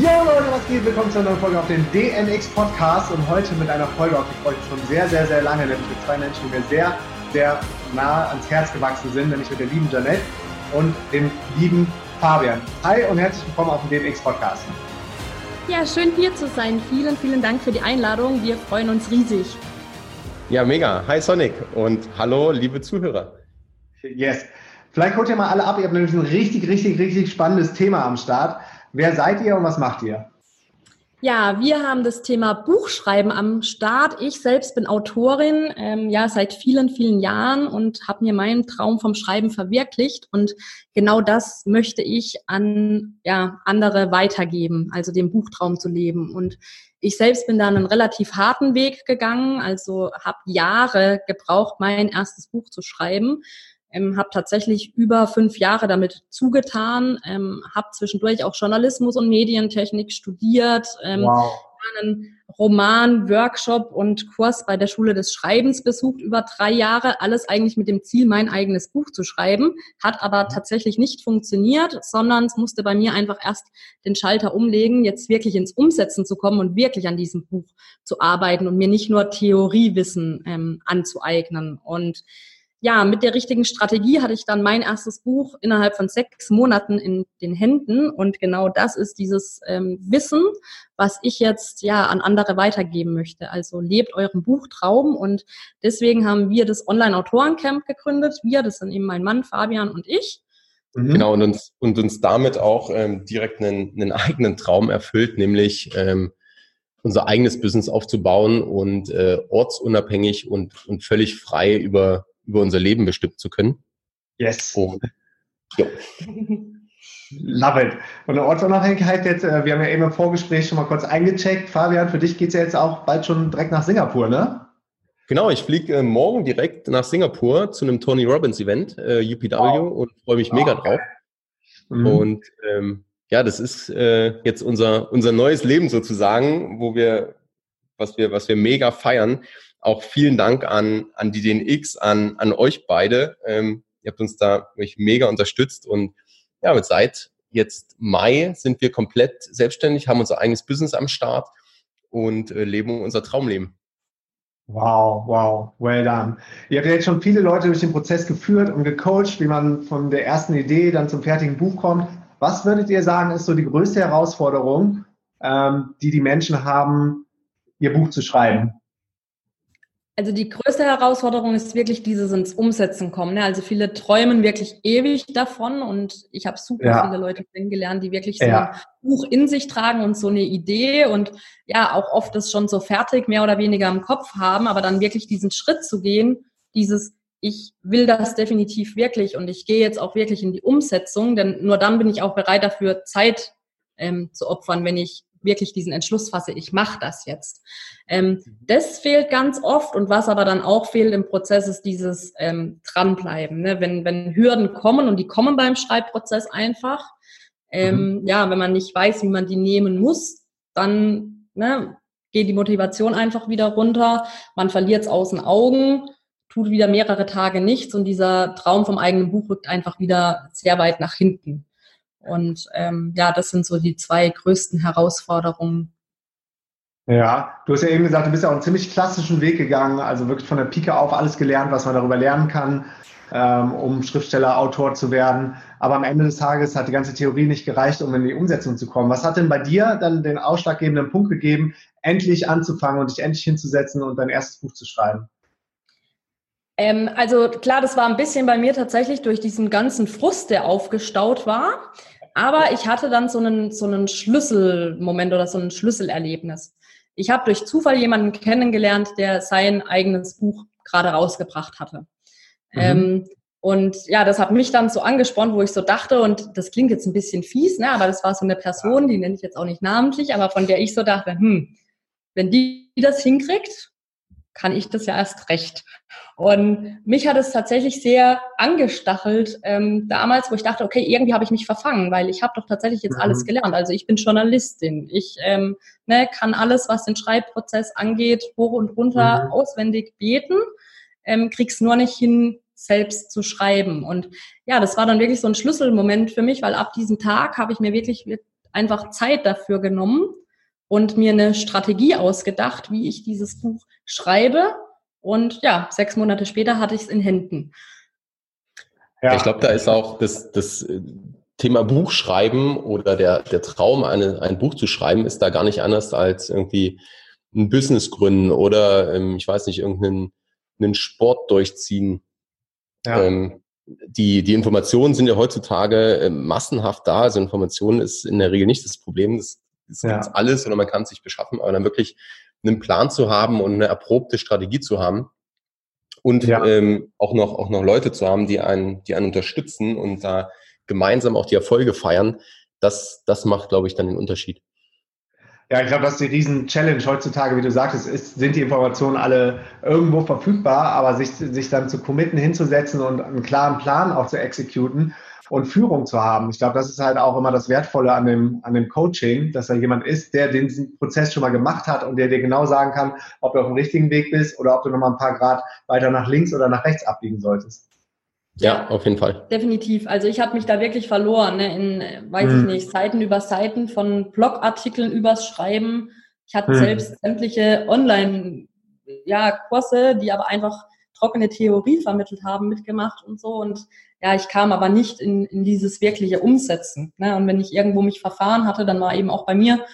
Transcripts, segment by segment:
Ja Leute, was geht? Willkommen zu einer neuen Folge auf dem DNX Podcast und heute mit einer Folge, auf die ich mich schon sehr, sehr, sehr lange, nämlich mit zwei Menschen, die mir sehr, sehr nah ans Herz gewachsen sind, nämlich mit der lieben Janette und dem lieben Fabian. Hi und herzlich willkommen auf dem DNX Podcast. Ja, schön hier zu sein. Vielen, vielen Dank für die Einladung. Wir freuen uns riesig. Ja, mega. Hi Sonic und hallo, liebe Zuhörer. Yes. Vielleicht holt ihr mal alle ab. Ihr habt nämlich ein richtig, richtig, richtig spannendes Thema am Start. Wer seid ihr und was macht ihr? Ja, wir haben das Thema Buchschreiben am Start. Ich selbst bin Autorin, ähm, ja, seit vielen, vielen Jahren und habe mir meinen Traum vom Schreiben verwirklicht. Und genau das möchte ich an ja, andere weitergeben, also den Buchtraum zu leben. Und ich selbst bin da einen relativ harten Weg gegangen, also habe Jahre gebraucht, mein erstes Buch zu schreiben ähm, habe tatsächlich über fünf Jahre damit zugetan, ähm, habe zwischendurch auch Journalismus und Medientechnik studiert, ähm, wow. einen Roman, Workshop und Kurs bei der Schule des Schreibens besucht über drei Jahre, alles eigentlich mit dem Ziel, mein eigenes Buch zu schreiben, hat aber tatsächlich nicht funktioniert, sondern es musste bei mir einfach erst den Schalter umlegen, jetzt wirklich ins Umsetzen zu kommen und wirklich an diesem Buch zu arbeiten und mir nicht nur Theoriewissen ähm, anzueignen. Und ja, mit der richtigen Strategie hatte ich dann mein erstes Buch innerhalb von sechs Monaten in den Händen. Und genau das ist dieses ähm, Wissen, was ich jetzt ja an andere weitergeben möchte. Also lebt euren Buchtraum. Und deswegen haben wir das Online-Autorencamp gegründet. Wir, das sind eben mein Mann Fabian und ich. Mhm. Genau, und uns, und uns damit auch ähm, direkt einen, einen eigenen Traum erfüllt, nämlich ähm, unser eigenes Business aufzubauen und äh, ortsunabhängig und, und völlig frei über über unser Leben bestimmen zu können. Yes. Und, ja. Love it. Und eine Ortsunabhängigkeit jetzt, äh, wir haben ja eben im Vorgespräch schon mal kurz eingecheckt. Fabian, für dich geht es ja jetzt auch bald schon direkt nach Singapur, ne? Genau, ich fliege äh, morgen direkt nach Singapur zu einem Tony Robbins Event, äh, UPW, wow. und freue mich mega drauf. Mhm. Und ähm, ja, das ist äh, jetzt unser, unser neues Leben sozusagen, wo wir, was wir, was wir mega feiern auch vielen Dank an, an die DNX, an, an euch beide. Ähm, ihr habt uns da wirklich mega unterstützt und ja, seit jetzt Mai sind wir komplett selbstständig, haben unser eigenes Business am Start und äh, leben unser Traumleben. Wow, wow, well done. Ihr habt ja jetzt schon viele Leute durch den Prozess geführt und gecoacht, wie man von der ersten Idee dann zum fertigen Buch kommt. Was würdet ihr sagen, ist so die größte Herausforderung, ähm, die die Menschen haben, ihr Buch zu schreiben? Also die größte Herausforderung ist wirklich dieses ins Umsetzen kommen. Ne? Also viele träumen wirklich ewig davon und ich habe super ja. viele Leute kennengelernt, die wirklich so ja. ein Buch in sich tragen und so eine Idee und ja auch oft das schon so fertig mehr oder weniger im Kopf haben, aber dann wirklich diesen Schritt zu gehen, dieses ich will das definitiv wirklich und ich gehe jetzt auch wirklich in die Umsetzung, denn nur dann bin ich auch bereit dafür Zeit ähm, zu opfern, wenn ich wirklich diesen Entschluss fasse, ich mache das jetzt. Ähm, das fehlt ganz oft und was aber dann auch fehlt im Prozess ist dieses ähm, Dranbleiben. Ne? Wenn, wenn Hürden kommen und die kommen beim Schreibprozess einfach, ähm, mhm. ja, wenn man nicht weiß, wie man die nehmen muss, dann ne, geht die Motivation einfach wieder runter, man verliert es aus den Augen, tut wieder mehrere Tage nichts und dieser Traum vom eigenen Buch rückt einfach wieder sehr weit nach hinten. Und ähm, ja, das sind so die zwei größten Herausforderungen. Ja, du hast ja eben gesagt, du bist ja auch einen ziemlich klassischen Weg gegangen, also wirklich von der Pike auf alles gelernt, was man darüber lernen kann, ähm, um Schriftsteller, Autor zu werden. Aber am Ende des Tages hat die ganze Theorie nicht gereicht, um in die Umsetzung zu kommen. Was hat denn bei dir dann den ausschlaggebenden Punkt gegeben, endlich anzufangen und dich endlich hinzusetzen und dein erstes Buch zu schreiben? Ähm, also klar, das war ein bisschen bei mir tatsächlich durch diesen ganzen Frust, der aufgestaut war. Aber ich hatte dann so einen, so einen Schlüsselmoment oder so ein Schlüsselerlebnis. Ich habe durch Zufall jemanden kennengelernt, der sein eigenes Buch gerade rausgebracht hatte. Mhm. Ähm, Und ja, das hat mich dann so angespornt, wo ich so dachte, und das klingt jetzt ein bisschen fies, ne, aber das war so eine Person, die nenne ich jetzt auch nicht namentlich, aber von der ich so dachte, hm, wenn die das hinkriegt, kann ich das ja erst recht. Und mich hat es tatsächlich sehr angestachelt ähm, damals, wo ich dachte, okay, irgendwie habe ich mich verfangen, weil ich habe doch tatsächlich jetzt mhm. alles gelernt. Also ich bin Journalistin, ich ähm, ne, kann alles, was den Schreibprozess angeht, hoch und runter mhm. auswendig beten, ähm, krieg's nur nicht hin, selbst zu schreiben. Und ja, das war dann wirklich so ein Schlüsselmoment für mich, weil ab diesem Tag habe ich mir wirklich einfach Zeit dafür genommen und mir eine Strategie ausgedacht, wie ich dieses Buch schreibe. Und ja, sechs Monate später hatte ich es in Händen. Ja. Ich glaube, da ist auch das, das äh, Thema Buchschreiben oder der, der Traum, eine, ein Buch zu schreiben, ist da gar nicht anders als irgendwie ein Business gründen oder, ähm, ich weiß nicht, irgendeinen einen Sport durchziehen. Ja. Ähm, die, die Informationen sind ja heutzutage äh, massenhaft da. Also Informationen ist in der Regel nicht das Problem. Das, das ja. gibt alles oder man kann es sich beschaffen, aber dann wirklich einen Plan zu haben und eine erprobte Strategie zu haben und ja. ähm, auch noch auch noch Leute zu haben, die einen die einen unterstützen und da gemeinsam auch die Erfolge feiern, das das macht, glaube ich, dann den Unterschied. Ja, ich glaube, das ist die Riesen-Challenge heutzutage, wie du sagtest, ist, sind die Informationen alle irgendwo verfügbar, aber sich, sich dann zu committen, hinzusetzen und einen klaren Plan auch zu exekuten und Führung zu haben. Ich glaube, das ist halt auch immer das Wertvolle an dem, an dem Coaching, dass da jemand ist, der den Prozess schon mal gemacht hat und der dir genau sagen kann, ob du auf dem richtigen Weg bist oder ob du nochmal ein paar Grad weiter nach links oder nach rechts abbiegen solltest. Ja, auf jeden Fall. Definitiv. Also ich habe mich da wirklich verloren, ne, in, weiß hm. ich nicht, Seiten über Seiten von Blogartikeln übers Schreiben. Ich hatte hm. selbst sämtliche Online, ja, Kurse, die aber einfach trockene Theorie vermittelt haben, mitgemacht und so. Und ja, ich kam aber nicht in, in dieses wirkliche Umsetzen. Ne? Und wenn ich irgendwo mich verfahren hatte, dann war eben auch bei mir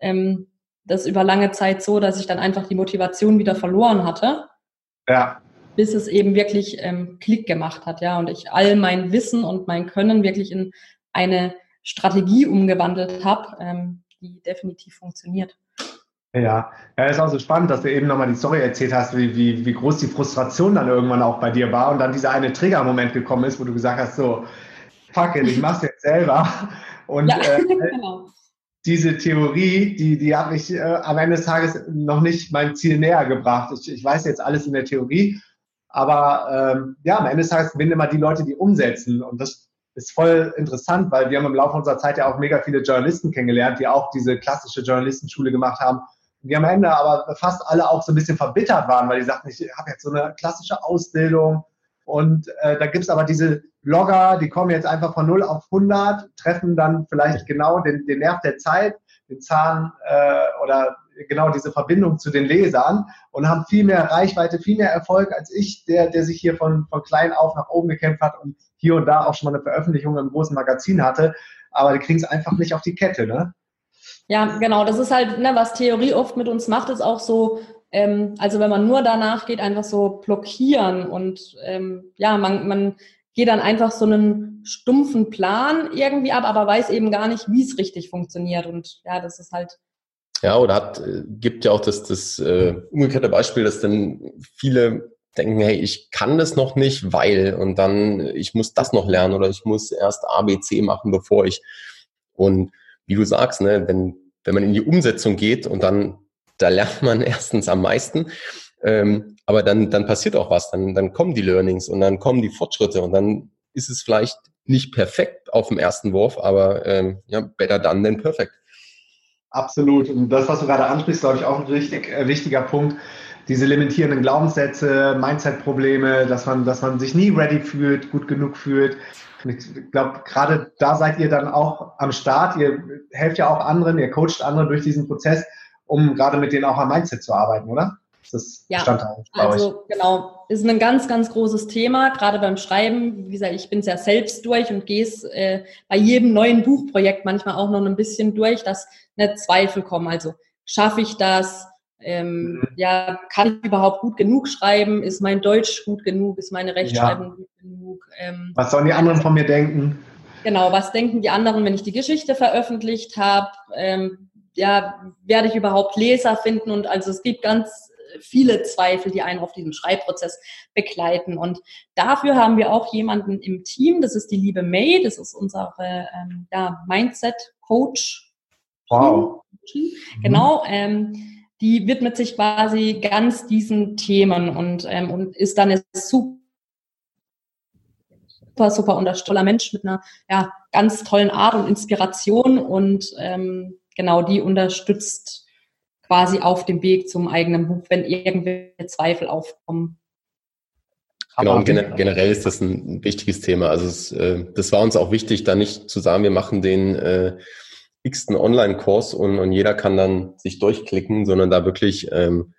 ähm, das über lange Zeit so, dass ich dann einfach die Motivation wieder verloren hatte. Ja bis es eben wirklich ähm, Klick gemacht hat, ja, und ich all mein Wissen und mein Können wirklich in eine Strategie umgewandelt habe, ähm, die definitiv funktioniert. Ja, ja, ist auch so spannend, dass du eben nochmal die Story erzählt hast, wie, wie, wie groß die Frustration dann irgendwann auch bei dir war und dann dieser eine Triggermoment gekommen ist, wo du gesagt hast, so, fuck it, ich mach's jetzt selber. Und ja, äh, genau. diese Theorie, die, die hat mich äh, am Ende des Tages noch nicht mein Ziel näher gebracht. Ich, ich weiß jetzt alles in der Theorie aber ähm, ja, am Ende des Tages gewinnen immer die Leute, die umsetzen. Und das ist voll interessant, weil wir haben im Laufe unserer Zeit ja auch mega viele Journalisten kennengelernt, die auch diese klassische Journalistenschule gemacht haben. Die am Ende aber fast alle auch so ein bisschen verbittert waren, weil die sagten, ich habe jetzt so eine klassische Ausbildung. Und äh, da gibt's aber diese Blogger, die kommen jetzt einfach von 0 auf 100, treffen dann vielleicht genau den, den Nerv der Zeit, den Zahn äh, oder genau diese Verbindung zu den Lesern und haben viel mehr Reichweite, viel mehr Erfolg als ich, der, der sich hier von, von klein auf nach oben gekämpft hat und hier und da auch schon mal eine Veröffentlichung im großen Magazin hatte. Aber die kriegen es einfach nicht auf die Kette, ne? Ja, genau. Das ist halt, ne, was Theorie oft mit uns macht, ist auch so, ähm, also wenn man nur danach geht, einfach so blockieren und ähm, ja, man, man geht dann einfach so einen stumpfen Plan irgendwie ab, aber weiß eben gar nicht, wie es richtig funktioniert. Und ja, das ist halt ja, oder hat, äh, gibt ja auch das, das äh, umgekehrte Beispiel, dass dann viele denken, hey, ich kann das noch nicht, weil und dann ich muss das noch lernen oder ich muss erst A, B, C machen, bevor ich und wie du sagst, ne, wenn, wenn man in die Umsetzung geht und dann, da lernt man erstens am meisten, ähm, aber dann, dann passiert auch was, dann, dann kommen die Learnings und dann kommen die Fortschritte und dann ist es vielleicht nicht perfekt auf dem ersten Wurf, aber ähm, ja, better done than perfect. Absolut. Und das, was du gerade ansprichst, glaube ich, auch ein richtig äh, wichtiger Punkt. Diese limitierenden Glaubenssätze, Mindset-Probleme, dass man, dass man sich nie ready fühlt, gut genug fühlt. Und ich glaube, gerade da seid ihr dann auch am Start. Ihr helft ja auch anderen, ihr coacht andere durch diesen Prozess, um gerade mit denen auch am Mindset zu arbeiten, oder? Das ja, also euch. genau, ist ein ganz, ganz großes Thema, gerade beim Schreiben. Wie gesagt, ich bin es ja selbst durch und gehe es äh, bei jedem neuen Buchprojekt manchmal auch noch ein bisschen durch, dass nicht Zweifel kommen. Also schaffe ich das? Ähm, mhm. Ja, kann ich überhaupt gut genug schreiben? Ist mein Deutsch gut genug? Ist meine Rechtschreibung ja. gut genug? Ähm, was sollen die anderen von mir denken? Genau, was denken die anderen, wenn ich die Geschichte veröffentlicht habe? Ähm, ja, werde ich überhaupt Leser finden? Und also es gibt ganz viele Zweifel, die einen auf diesem Schreibprozess begleiten. Und dafür haben wir auch jemanden im Team, das ist die liebe May, das ist unsere ähm, ja, Mindset-Coach. Wow. Genau. Ähm, die widmet sich quasi ganz diesen Themen und, ähm, und ist dann eine super super, super unterstützter Mensch mit einer ja, ganz tollen Art und Inspiration und ähm, genau die unterstützt quasi auf dem Weg zum eigenen Buch, wenn irgendwelche Zweifel aufkommen. Genau, und generell ist das ein wichtiges Thema. Also es, äh, das war uns auch wichtig, da nicht zu sagen, wir machen den äh, x-ten Online-Kurs und, und jeder kann dann sich durchklicken, sondern da wirklich ähm,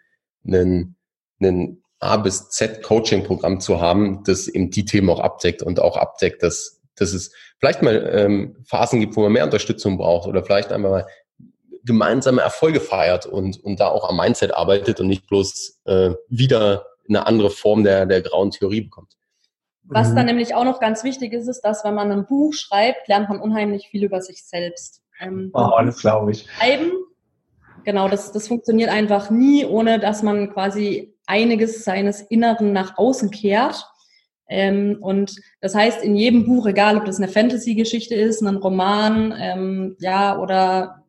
einen, einen A bis Z Coaching-Programm zu haben, das eben die Themen auch abdeckt und auch abdeckt, dass, dass es vielleicht mal ähm, Phasen gibt, wo man mehr Unterstützung braucht oder vielleicht einmal mal gemeinsame Erfolge feiert und, und da auch am Mindset arbeitet und nicht bloß äh, wieder eine andere Form der, der grauen Theorie bekommt. Was dann mhm. nämlich auch noch ganz wichtig ist, ist, dass wenn man ein Buch schreibt, lernt man unheimlich viel über sich selbst. Ähm, oh, das glaube ich. Schreiben, genau, das, das funktioniert einfach nie, ohne dass man quasi einiges seines Inneren nach außen kehrt. Ähm, und das heißt, in jedem Buch, egal ob das eine Fantasy-Geschichte ist, ein Roman, ähm, ja, oder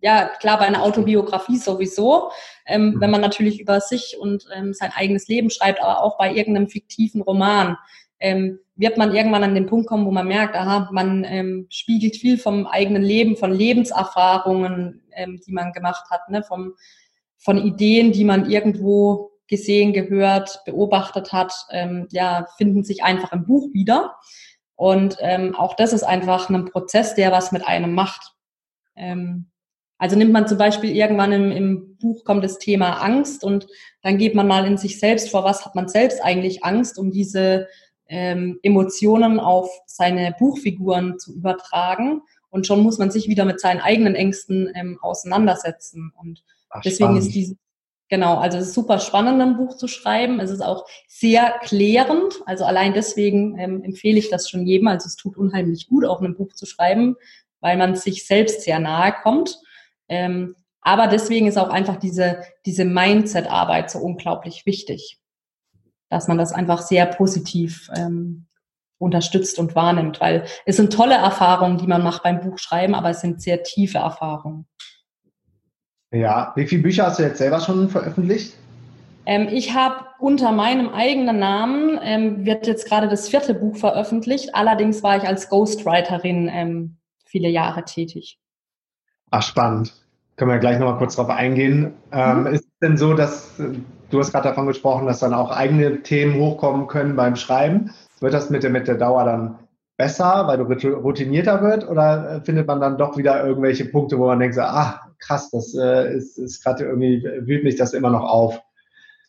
ja, klar, bei einer Autobiografie sowieso, ähm, mhm. wenn man natürlich über sich und ähm, sein eigenes Leben schreibt, aber auch bei irgendeinem fiktiven Roman, ähm, wird man irgendwann an den Punkt kommen, wo man merkt, aha, man ähm, spiegelt viel vom eigenen Leben, von Lebenserfahrungen, ähm, die man gemacht hat, ne, vom, von Ideen, die man irgendwo gesehen, gehört, beobachtet hat, ähm, ja, finden sich einfach im Buch wieder. Und ähm, auch das ist einfach ein Prozess, der was mit einem macht. Ähm, also nimmt man zum Beispiel irgendwann im, im Buch kommt das Thema Angst und dann geht man mal in sich selbst vor, was hat man selbst eigentlich Angst, um diese ähm, Emotionen auf seine Buchfiguren zu übertragen. Und schon muss man sich wieder mit seinen eigenen Ängsten ähm, auseinandersetzen. Und Ach, deswegen spannend. ist dieses, genau, also es ist super spannend, ein Buch zu schreiben. Es ist auch sehr klärend. Also allein deswegen ähm, empfehle ich das schon jedem. Also es tut unheimlich gut, auch ein Buch zu schreiben, weil man sich selbst sehr nahe kommt. Ähm, aber deswegen ist auch einfach diese, diese Mindset-Arbeit so unglaublich wichtig, dass man das einfach sehr positiv ähm, unterstützt und wahrnimmt, weil es sind tolle Erfahrungen, die man macht beim Buchschreiben, aber es sind sehr tiefe Erfahrungen. Ja, wie viele Bücher hast du jetzt selber schon veröffentlicht? Ähm, ich habe unter meinem eigenen Namen, ähm, wird jetzt gerade das vierte Buch veröffentlicht, allerdings war ich als Ghostwriterin ähm, viele Jahre tätig. Ach, spannend. Können wir gleich nochmal kurz drauf eingehen. Ähm, mhm. ist es denn so, dass du hast gerade davon gesprochen, dass dann auch eigene Themen hochkommen können beim Schreiben? Wird das mit der, mit der Dauer dann besser, weil du routinierter wird, oder äh, findet man dann doch wieder irgendwelche Punkte, wo man denkt, so, ah, krass, das äh, ist, ist gerade irgendwie, wühlt mich das immer noch auf?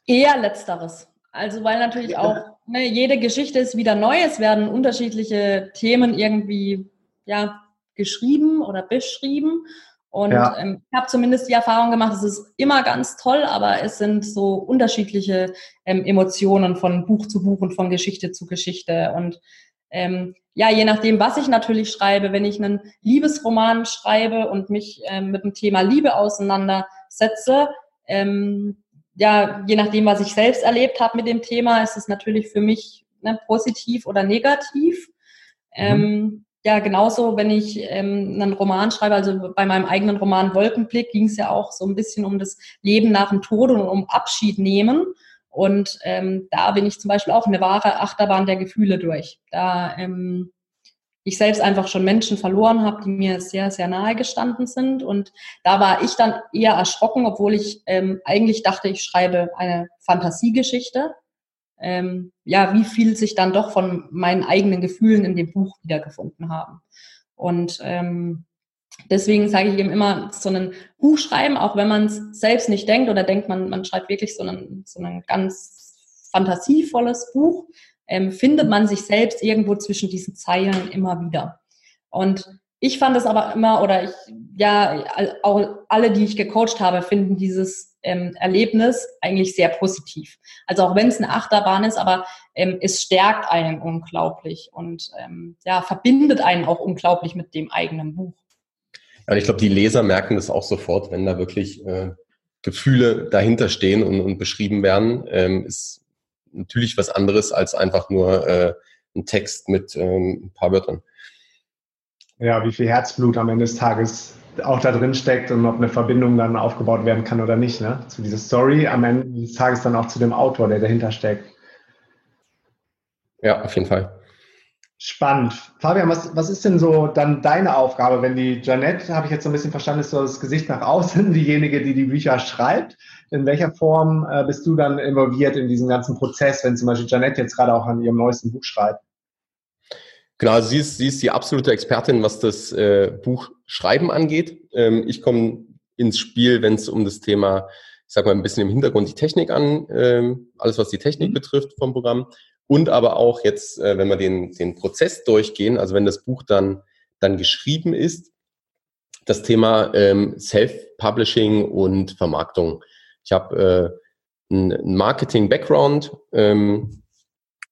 Eher letzteres. Also weil natürlich auch ne, jede Geschichte ist wieder neu, es werden unterschiedliche Themen irgendwie ja, geschrieben oder beschrieben. Und ja. ähm, ich habe zumindest die Erfahrung gemacht, es ist immer ganz toll, aber es sind so unterschiedliche ähm, Emotionen von Buch zu Buch und von Geschichte zu Geschichte. Und ähm, ja, je nachdem, was ich natürlich schreibe, wenn ich einen Liebesroman schreibe und mich ähm, mit dem Thema Liebe auseinandersetze, ähm, ja, je nachdem, was ich selbst erlebt habe mit dem Thema, ist es natürlich für mich ne, positiv oder negativ. Mhm. Ja, genauso, wenn ich ähm, einen Roman schreibe, also bei meinem eigenen Roman Wolkenblick ging es ja auch so ein bisschen um das Leben nach dem Tod und um Abschied nehmen. Und ähm, da bin ich zum Beispiel auch eine wahre Achterbahn der Gefühle durch. Da ähm, ich selbst einfach schon Menschen verloren habe, die mir sehr, sehr nahe gestanden sind. Und da war ich dann eher erschrocken, obwohl ich ähm, eigentlich dachte, ich schreibe eine Fantasiegeschichte ähm, ja, wie viel sich dann doch von meinen eigenen Gefühlen in dem Buch wiedergefunden haben. Und ähm, deswegen sage ich eben immer, so ein Buch schreiben, auch wenn man es selbst nicht denkt oder denkt, man, man schreibt wirklich so ein, so ein ganz fantasievolles Buch, ähm, findet man sich selbst irgendwo zwischen diesen Zeilen immer wieder. Und ich fand es aber immer, oder ich, ja, auch alle, die ich gecoacht habe, finden dieses ähm, Erlebnis eigentlich sehr positiv. Also auch wenn es eine Achterbahn ist, aber ähm, es stärkt einen unglaublich und ähm, ja, verbindet einen auch unglaublich mit dem eigenen Buch. Ja, ich glaube, die Leser merken das auch sofort, wenn da wirklich äh, Gefühle dahinter stehen und, und beschrieben werden, ähm, ist natürlich was anderes als einfach nur äh, ein Text mit ähm, ein paar Wörtern. Ja, wie viel Herzblut am Ende des Tages auch da drin steckt und ob eine Verbindung dann aufgebaut werden kann oder nicht, ne? Zu dieser Story, am Ende des Tages dann auch zu dem Autor, der dahinter steckt. Ja, auf jeden Fall. Spannend. Fabian, was, was ist denn so dann deine Aufgabe, wenn die Janette, habe ich jetzt so ein bisschen verstanden, ist so das Gesicht nach außen, diejenige, die die Bücher schreibt. In welcher Form äh, bist du dann involviert in diesen ganzen Prozess, wenn zum Beispiel Janette jetzt gerade auch an ihrem neuesten Buch schreibt? Genau, also sie ist, sie ist die absolute Expertin, was das äh, Buchschreiben angeht. Ähm, ich komme ins Spiel, wenn es um das Thema, ich sag mal, ein bisschen im Hintergrund die Technik an, ähm, alles was die Technik mhm. betrifft vom Programm. Und aber auch jetzt, äh, wenn wir den, den Prozess durchgehen, also wenn das Buch dann, dann geschrieben ist, das Thema ähm, Self-Publishing und Vermarktung. Ich habe äh, einen Marketing-Background ähm,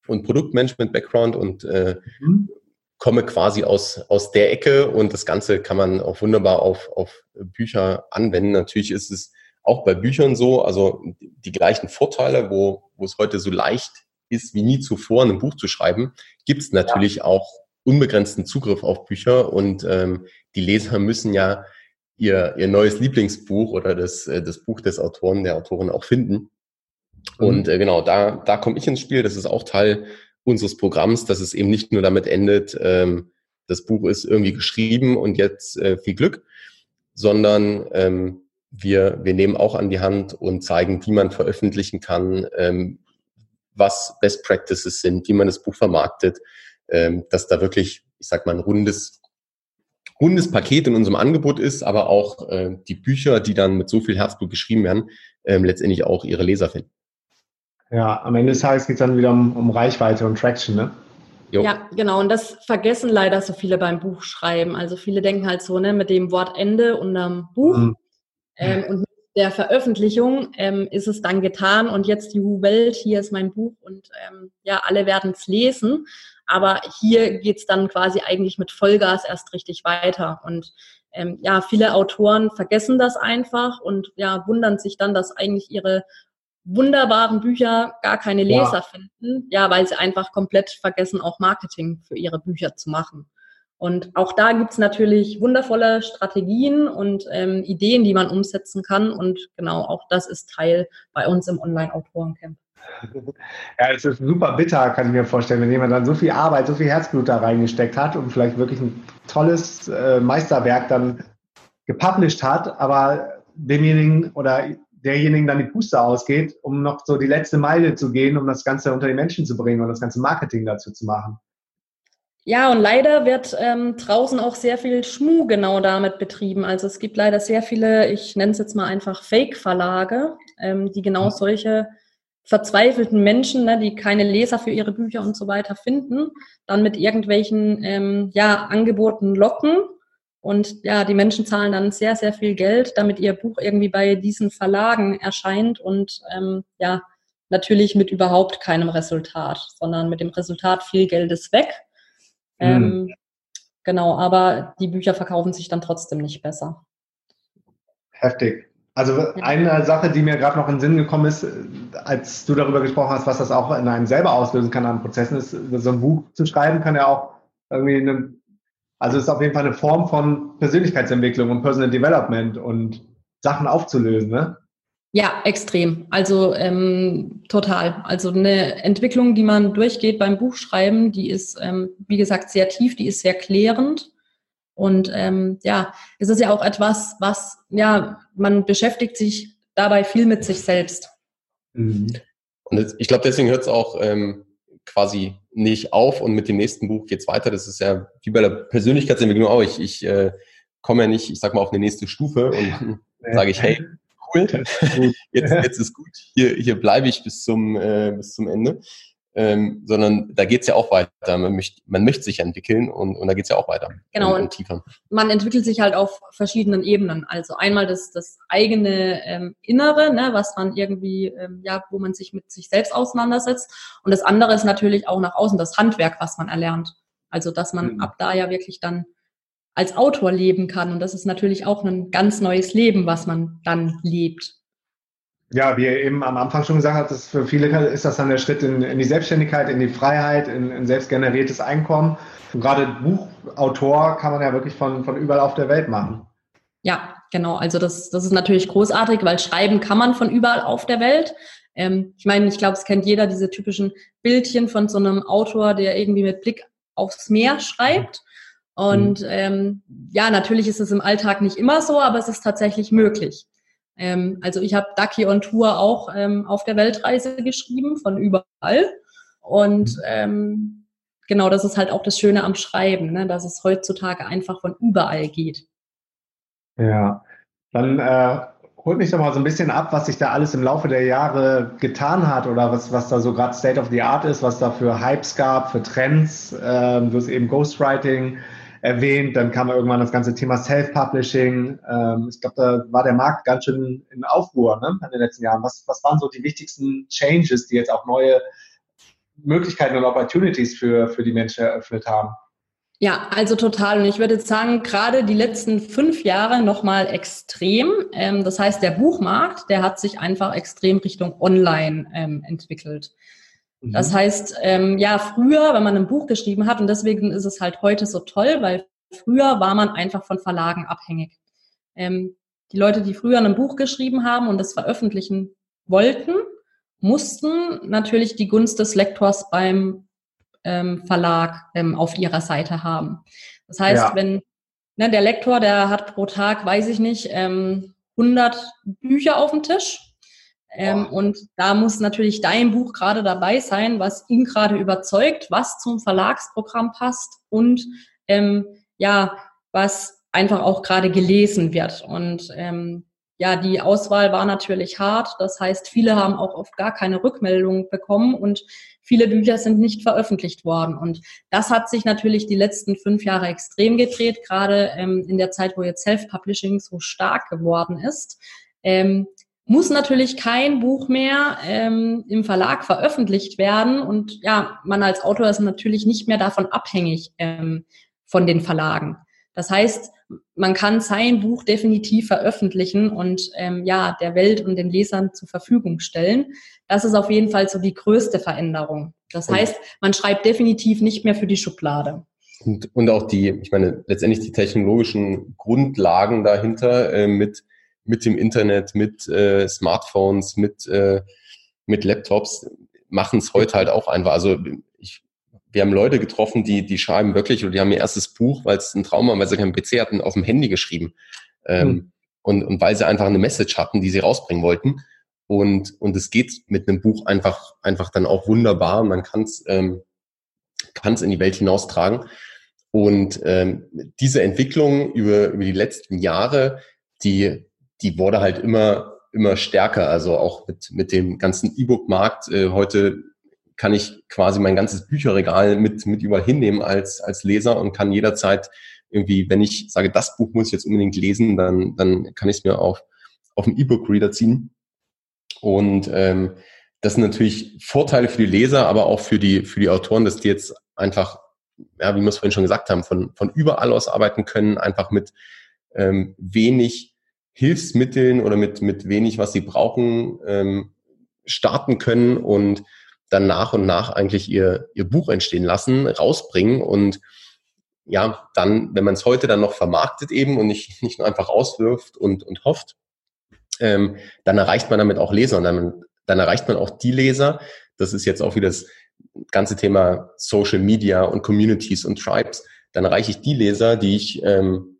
und Produktmanagement-Background und äh, mhm. komme quasi aus, aus der Ecke und das Ganze kann man auch wunderbar auf, auf Bücher anwenden. Natürlich ist es auch bei Büchern so, also die gleichen Vorteile, wo, wo es heute so leicht ist wie nie zuvor, ein Buch zu schreiben, gibt es natürlich ja. auch unbegrenzten Zugriff auf Bücher und ähm, die Leser müssen ja ihr, ihr neues Lieblingsbuch oder das, äh, das Buch des Autoren, der Autorin auch finden. Mhm. Und äh, genau, da, da komme ich ins Spiel. Das ist auch Teil unseres Programms, dass es eben nicht nur damit endet, ähm, das Buch ist irgendwie geschrieben und jetzt äh, viel Glück, sondern ähm, wir, wir nehmen auch an die Hand und zeigen, wie man veröffentlichen kann, ähm, was Best Practices sind, wie man das Buch vermarktet, ähm, dass da wirklich, ich sag mal, ein rundes, rundes Paket in unserem Angebot ist, aber auch äh, die Bücher, die dann mit so viel Herzblut geschrieben werden, ähm, letztendlich auch ihre Leser finden. Ja, am Ende des Tages geht es dann wieder um, um Reichweite und Traction, ne? Jo. Ja, genau. Und das vergessen leider so viele beim Buchschreiben. Also viele denken halt so, ne, mit dem Wort Ende unterm Buch. Mhm. Ähm, und der Veröffentlichung ähm, ist es dann getan und jetzt die Welt, hier ist mein Buch und ähm, ja, alle werden es lesen. Aber hier geht's dann quasi eigentlich mit Vollgas erst richtig weiter. Und ähm, ja, viele Autoren vergessen das einfach und ja, wundern sich dann, dass eigentlich ihre wunderbaren Bücher gar keine Leser ja. finden, ja, weil sie einfach komplett vergessen, auch Marketing für ihre Bücher zu machen. Und auch da gibt's natürlich wundervolle Strategien und ähm, Ideen, die man umsetzen kann. Und genau, auch das ist Teil bei uns im Online-Autorencamp. Ja, es ist super bitter, kann ich mir vorstellen, wenn jemand dann so viel Arbeit, so viel Herzblut da reingesteckt hat und vielleicht wirklich ein tolles äh, Meisterwerk dann gepublished hat, aber demjenigen oder derjenigen dann die Puste ausgeht, um noch so die letzte Meile zu gehen, um das Ganze unter die Menschen zu bringen und das ganze Marketing dazu zu machen. Ja, und leider wird ähm, draußen auch sehr viel Schmu genau damit betrieben. Also es gibt leider sehr viele, ich nenne es jetzt mal einfach Fake-Verlage, ähm, die genau mhm. solche verzweifelten Menschen, ne, die keine Leser für ihre Bücher und so weiter finden, dann mit irgendwelchen ähm, ja, Angeboten locken. Und ja, die Menschen zahlen dann sehr, sehr viel Geld, damit ihr Buch irgendwie bei diesen Verlagen erscheint und ähm, ja, natürlich mit überhaupt keinem Resultat, sondern mit dem Resultat viel Geld ist weg ähm, mhm. Genau, aber die Bücher verkaufen sich dann trotzdem nicht besser. Heftig. Also eine Sache, die mir gerade noch in den Sinn gekommen ist, als du darüber gesprochen hast, was das auch in einem selber auslösen kann an Prozessen, ist, so ein Buch zu schreiben, kann ja auch irgendwie eine, also ist auf jeden Fall eine Form von Persönlichkeitsentwicklung und Personal Development und Sachen aufzulösen, ne? Ja, extrem. Also ähm, total. Also eine Entwicklung, die man durchgeht beim Buchschreiben, die ist, ähm, wie gesagt, sehr tief, die ist sehr klärend. Und ähm, ja, es ist ja auch etwas, was, ja, man beschäftigt sich dabei viel mit sich selbst. Mhm. Und ich glaube, deswegen hört es auch ähm, quasi nicht auf und mit dem nächsten Buch geht's weiter. Das ist ja wie bei der Persönlichkeitsentwicklung auch. Ich, ich äh, komme ja nicht, ich sag mal, auf eine nächste Stufe und sage ich, hey, cool, jetzt, jetzt ist gut, hier, hier bleibe ich bis zum, äh, bis zum Ende. Ähm, sondern da geht's ja auch weiter. Man möchte, man möchte sich entwickeln und, und da geht's ja auch weiter. Genau, und, und tiefer. Man entwickelt sich halt auf verschiedenen Ebenen. Also einmal das, das eigene ähm, Innere, ne, was man irgendwie, ähm, ja, wo man sich mit sich selbst auseinandersetzt. Und das andere ist natürlich auch nach außen das Handwerk, was man erlernt. Also dass man mhm. ab da ja wirklich dann als Autor leben kann. Und das ist natürlich auch ein ganz neues Leben, was man dann lebt. Ja, wie ihr eben am Anfang schon gesagt habt, ist für viele ist das dann der Schritt in, in die Selbstständigkeit, in die Freiheit, in, in selbstgeneriertes Einkommen. Und gerade Buchautor kann man ja wirklich von, von überall auf der Welt machen. Ja, genau. Also das, das ist natürlich großartig, weil schreiben kann man von überall auf der Welt. Ähm, ich meine, ich glaube, es kennt jeder diese typischen Bildchen von so einem Autor, der irgendwie mit Blick aufs Meer schreibt. Und mhm. ähm, ja, natürlich ist es im Alltag nicht immer so, aber es ist tatsächlich möglich. Ähm, also ich habe Ducky on Tour auch ähm, auf der Weltreise geschrieben, von überall. Und mhm. ähm, genau, das ist halt auch das Schöne am Schreiben, ne, dass es heutzutage einfach von überall geht. Ja, dann äh, holt mich doch mal so ein bisschen ab, was sich da alles im Laufe der Jahre getan hat oder was, was da so gerade State of the Art ist, was da für Hypes gab, für Trends. Ähm, du hast eben Ghostwriting erwähnt, dann kam irgendwann das ganze Thema Self-Publishing. Ähm, ich glaube, da war der Markt ganz schön in Aufruhr ne, in den letzten Jahren. Was, was waren so die wichtigsten Changes, die jetzt auch neue Möglichkeiten und Opportunities für, für die Menschen eröffnet haben? Ja, also total. Und ich würde jetzt sagen, gerade die letzten fünf Jahre nochmal extrem. Ähm, das heißt, der Buchmarkt, der hat sich einfach extrem Richtung Online ähm, entwickelt. Das mhm. heißt, ähm, ja, früher, wenn man ein Buch geschrieben hat, und deswegen ist es halt heute so toll, weil früher war man einfach von Verlagen abhängig. Ähm, die Leute, die früher ein Buch geschrieben haben und das veröffentlichen wollten, mussten natürlich die Gunst des Lektors beim ähm, Verlag ähm, auf ihrer Seite haben. Das heißt, ja. wenn ne, der Lektor, der hat pro Tag, weiß ich nicht, ähm, 100 Bücher auf dem Tisch ähm, und da muss natürlich dein Buch gerade dabei sein, was ihn gerade überzeugt, was zum Verlagsprogramm passt und ähm, ja, was einfach auch gerade gelesen wird. Und ähm, ja, die Auswahl war natürlich hart. Das heißt, viele haben auch oft gar keine Rückmeldung bekommen und viele Bücher sind nicht veröffentlicht worden. Und das hat sich natürlich die letzten fünf Jahre extrem gedreht, gerade ähm, in der Zeit, wo jetzt Self-Publishing so stark geworden ist. Ähm, muss natürlich kein Buch mehr ähm, im Verlag veröffentlicht werden. Und ja, man als Autor ist natürlich nicht mehr davon abhängig ähm, von den Verlagen. Das heißt, man kann sein Buch definitiv veröffentlichen und ähm, ja, der Welt und den Lesern zur Verfügung stellen. Das ist auf jeden Fall so die größte Veränderung. Das heißt, man schreibt definitiv nicht mehr für die Schublade. Und, und auch die, ich meine, letztendlich die technologischen Grundlagen dahinter äh, mit mit dem Internet, mit äh, Smartphones, mit, äh, mit Laptops, machen es heute halt auch einfach. Also ich, wir haben Leute getroffen, die, die schreiben wirklich, oder die haben ihr erstes Buch, weil es ein Traum war, weil sie keinen PC hatten, auf dem Handy geschrieben. Ähm, mhm. und, und weil sie einfach eine Message hatten, die sie rausbringen wollten. Und, und es geht mit einem Buch einfach, einfach dann auch wunderbar. Man kann es ähm, kann's in die Welt hinaustragen. Und ähm, diese Entwicklung über, über die letzten Jahre, die, die wurde halt immer, immer stärker. Also auch mit, mit dem ganzen E-Book-Markt. Äh, heute kann ich quasi mein ganzes Bücherregal mit, mit überall hinnehmen als, als Leser und kann jederzeit irgendwie, wenn ich sage, das Buch muss ich jetzt unbedingt lesen, dann, dann kann ich es mir auf, auf dem E-Book-Reader ziehen. Und ähm, das sind natürlich Vorteile für die Leser, aber auch für die, für die Autoren, dass die jetzt einfach, ja, wie wir es vorhin schon gesagt haben, von, von überall aus arbeiten können, einfach mit ähm, wenig Hilfsmitteln oder mit, mit wenig, was sie brauchen, ähm, starten können und dann nach und nach eigentlich ihr, ihr Buch entstehen lassen, rausbringen und ja, dann, wenn man es heute dann noch vermarktet eben und nicht, nicht nur einfach auswirft und, und hofft, ähm, dann erreicht man damit auch Leser und dann, dann erreicht man auch die Leser. Das ist jetzt auch wieder das ganze Thema Social Media und Communities und Tribes. Dann erreiche ich die Leser, die ich ähm,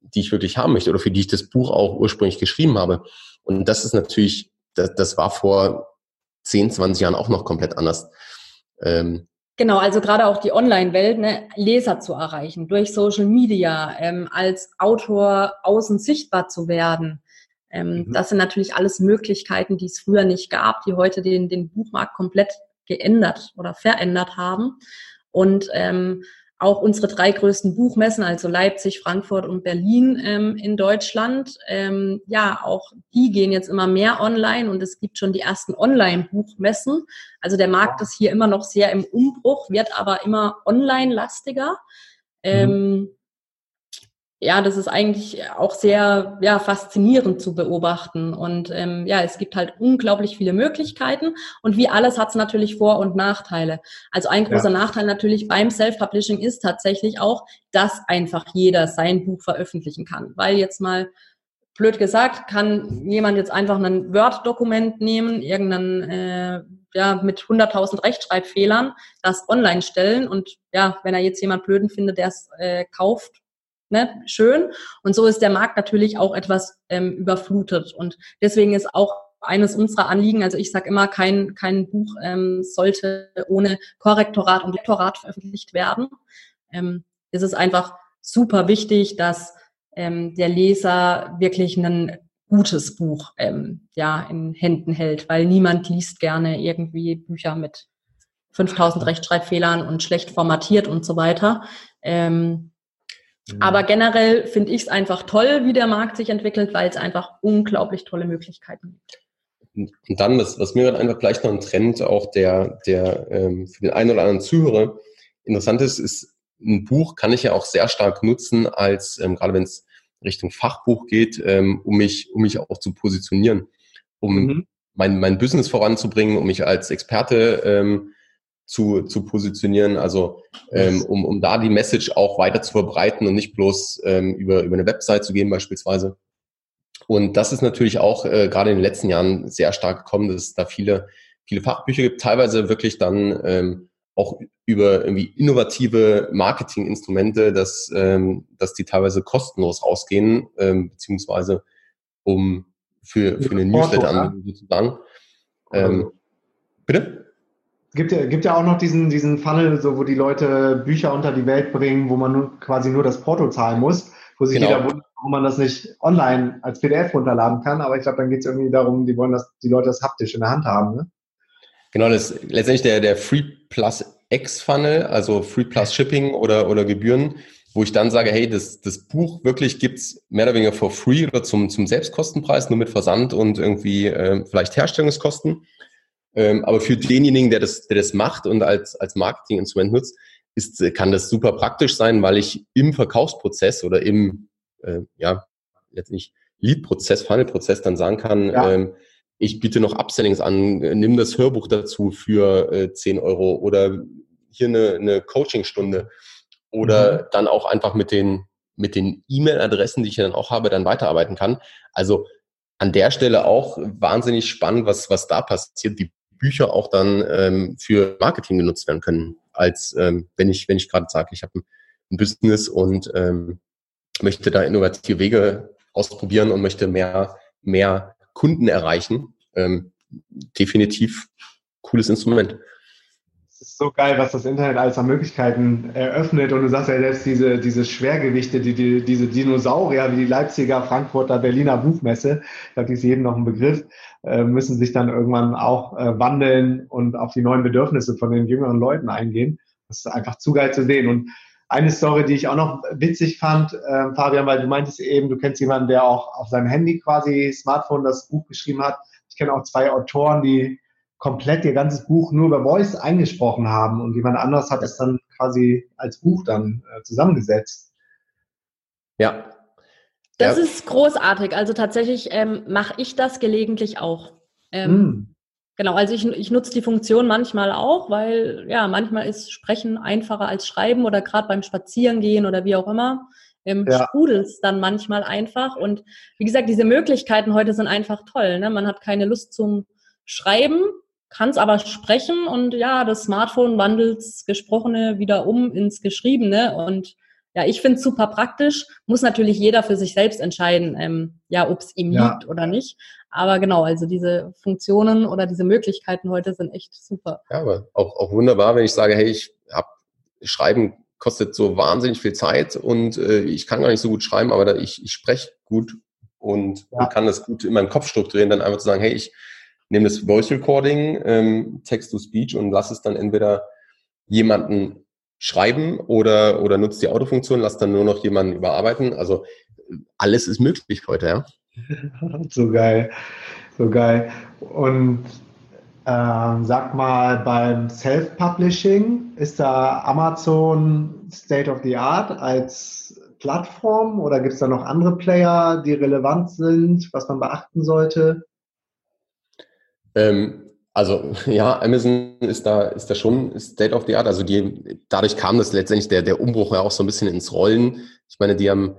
die ich wirklich haben möchte oder für die ich das Buch auch ursprünglich geschrieben habe. Und das ist natürlich, das, das war vor 10, 20 Jahren auch noch komplett anders. Ähm, Genau, also gerade auch die Online-Welt, ne, Leser zu erreichen, durch Social Media, ähm, als Autor außen sichtbar zu werden. Ähm, mhm. Das sind natürlich alles Möglichkeiten, die es früher nicht gab, die heute den, den Buchmarkt komplett geändert oder verändert haben. Und ähm, auch unsere drei größten Buchmessen, also Leipzig, Frankfurt und Berlin ähm, in Deutschland, ähm, ja, auch die gehen jetzt immer mehr online und es gibt schon die ersten Online-Buchmessen. Also der Markt ist hier immer noch sehr im Umbruch, wird aber immer online-lastiger. Ähm, ja, das ist eigentlich auch sehr ja, faszinierend zu beobachten. Und ähm, ja, es gibt halt unglaublich viele Möglichkeiten. Und wie alles hat es natürlich Vor- und Nachteile. Also ein großer ja. Nachteil natürlich beim Self-Publishing ist tatsächlich auch, dass einfach jeder sein Buch veröffentlichen kann. Weil jetzt mal blöd gesagt, kann jemand jetzt einfach ein Word-Dokument nehmen, irgendeinen, äh, ja, mit 100.000 Rechtschreibfehlern, das online stellen und ja, wenn er jetzt jemand blöden findet, der es äh, kauft, ne, schön. Und so ist der Markt natürlich auch etwas ähm, überflutet. Und deswegen ist auch eines unserer Anliegen, also ich sage immer, kein, kein Buch ähm, sollte ohne Korrektorat und Lektorat veröffentlicht werden. Ähm, es ist einfach super wichtig, dass ähm, der Leser wirklich ein gutes Buch ähm, ja in Händen hält, weil niemand liest gerne irgendwie Bücher mit 5000 Rechtschreibfehlern und schlecht formatiert und so weiter. Ähm. Aber generell finde ich es einfach toll, wie der Markt sich entwickelt, weil es einfach unglaublich tolle Möglichkeiten gibt. Und dann, was, was mir dann einfach gleich noch ein Trend auch der, der ähm, für den einen oder anderen Zuhörer interessant ist, ist, ein Buch kann ich ja auch sehr stark nutzen, als ähm, gerade wenn es Richtung Fachbuch geht, ähm, um mich, um mich auch zu positionieren, um mhm. mein, mein Business voranzubringen, um mich als Experte ähm, zu, zu positionieren, also ähm, um, um da die Message auch weiter zu verbreiten und nicht bloß ähm, über, über eine Website zu gehen beispielsweise. Und das ist natürlich auch äh, gerade in den letzten Jahren sehr stark gekommen, dass es da viele, viele Fachbücher gibt, teilweise wirklich dann ähm, auch über irgendwie innovative Marketinginstrumente, dass, ähm, dass die teilweise kostenlos rausgehen, ähm, beziehungsweise um für, für eine Newsletter-Anbindung sozusagen. Ähm, bitte? Gibt ja, gibt ja auch noch diesen, diesen Funnel, so wo die Leute Bücher unter die Welt bringen, wo man nur, quasi nur das Porto zahlen muss, wo sich genau. jeder wundert, warum man das nicht online als PDF runterladen kann. Aber ich glaube, dann geht es irgendwie darum, die wollen, dass die Leute das haptisch in der Hand haben. Ne? Genau, das ist letztendlich der, der Free Plus X Funnel, also Free Plus Shipping oder, oder Gebühren, wo ich dann sage, hey, das, das Buch wirklich gibt's mehr oder weniger for free oder zum, zum Selbstkostenpreis, nur mit Versand und irgendwie äh, vielleicht Herstellungskosten. Ähm, aber für denjenigen, der das, der das macht und als, als Marketinginstrument nutzt, ist, kann das super praktisch sein, weil ich im Verkaufsprozess oder im, äh, ja, letztendlich Lead-Prozess, Funnel-Prozess dann sagen kann, ja. ähm, ich biete noch Upsellings an, nimm das Hörbuch dazu für äh, 10 Euro oder hier eine, eine Coachingstunde oder mhm. dann auch einfach mit den, mit den E-Mail-Adressen, die ich dann auch habe, dann weiterarbeiten kann. Also an der Stelle auch wahnsinnig spannend, was, was da passiert. Die Bücher auch dann ähm, für Marketing genutzt werden können, als ähm, wenn ich, wenn ich gerade sage, ich habe ein, Business und ähm, möchte da innovative Wege ausprobieren und möchte mehr, mehr Kunden erreichen. Ähm, definitiv cooles Instrument ist so geil, was das Internet alles an Möglichkeiten eröffnet. Und du sagst ja selbst diese, diese Schwergewichte, die, die, diese Dinosaurier wie die Leipziger, Frankfurter, Berliner Buchmesse, ich glaube, die ist jedem noch ein Begriff, äh, müssen sich dann irgendwann auch äh, wandeln und auf die neuen Bedürfnisse von den jüngeren Leuten eingehen. Das ist einfach zu geil zu sehen. Und eine Story, die ich auch noch witzig fand, äh, Fabian, weil du meintest eben, du kennst jemanden, der auch auf seinem Handy quasi Smartphone das Buch geschrieben hat. Ich kenne auch zwei Autoren, die komplett ihr ganzes Buch nur über Voice eingesprochen haben und jemand anderes hat es dann quasi als Buch dann äh, zusammengesetzt. Ja. Das ja. ist großartig. Also tatsächlich ähm, mache ich das gelegentlich auch. Ähm, mm. Genau, also ich, ich nutze die Funktion manchmal auch, weil ja, manchmal ist Sprechen einfacher als Schreiben oder gerade beim Spazierengehen oder wie auch immer. Ähm, ja. sprudelt es dann manchmal einfach. Und wie gesagt, diese Möglichkeiten heute sind einfach toll. Ne? Man hat keine Lust zum Schreiben, kann es aber sprechen und ja, das Smartphone wandelt das Gesprochene wieder um ins Geschriebene und ja, ich finde es super praktisch. Muss natürlich jeder für sich selbst entscheiden, ähm, ja, ob es ihm ja. liegt oder nicht. Aber genau, also diese Funktionen oder diese Möglichkeiten heute sind echt super. Ja, aber auch, auch wunderbar, wenn ich sage, hey, ich habe Schreiben kostet so wahnsinnig viel Zeit und äh, ich kann gar nicht so gut schreiben, aber da, ich, ich spreche gut und, ja. und kann das gut in meinem Kopf strukturieren, dann einfach zu sagen, hey, ich nehme das Voice Recording, ähm, Text-to-Speech und lass es dann entweder jemanden schreiben oder, oder nutzt die Autofunktion, lass dann nur noch jemanden überarbeiten. Also alles ist möglich heute, ja. so geil, so geil. Und ähm, sag mal, beim Self-Publishing ist da Amazon State of the Art als Plattform oder gibt es da noch andere Player, die relevant sind, was man beachten sollte? Ähm, also ja, Amazon ist da, ist da schon State of the Art. Also die, dadurch kam das letztendlich der, der Umbruch ja auch so ein bisschen ins Rollen. Ich meine, die haben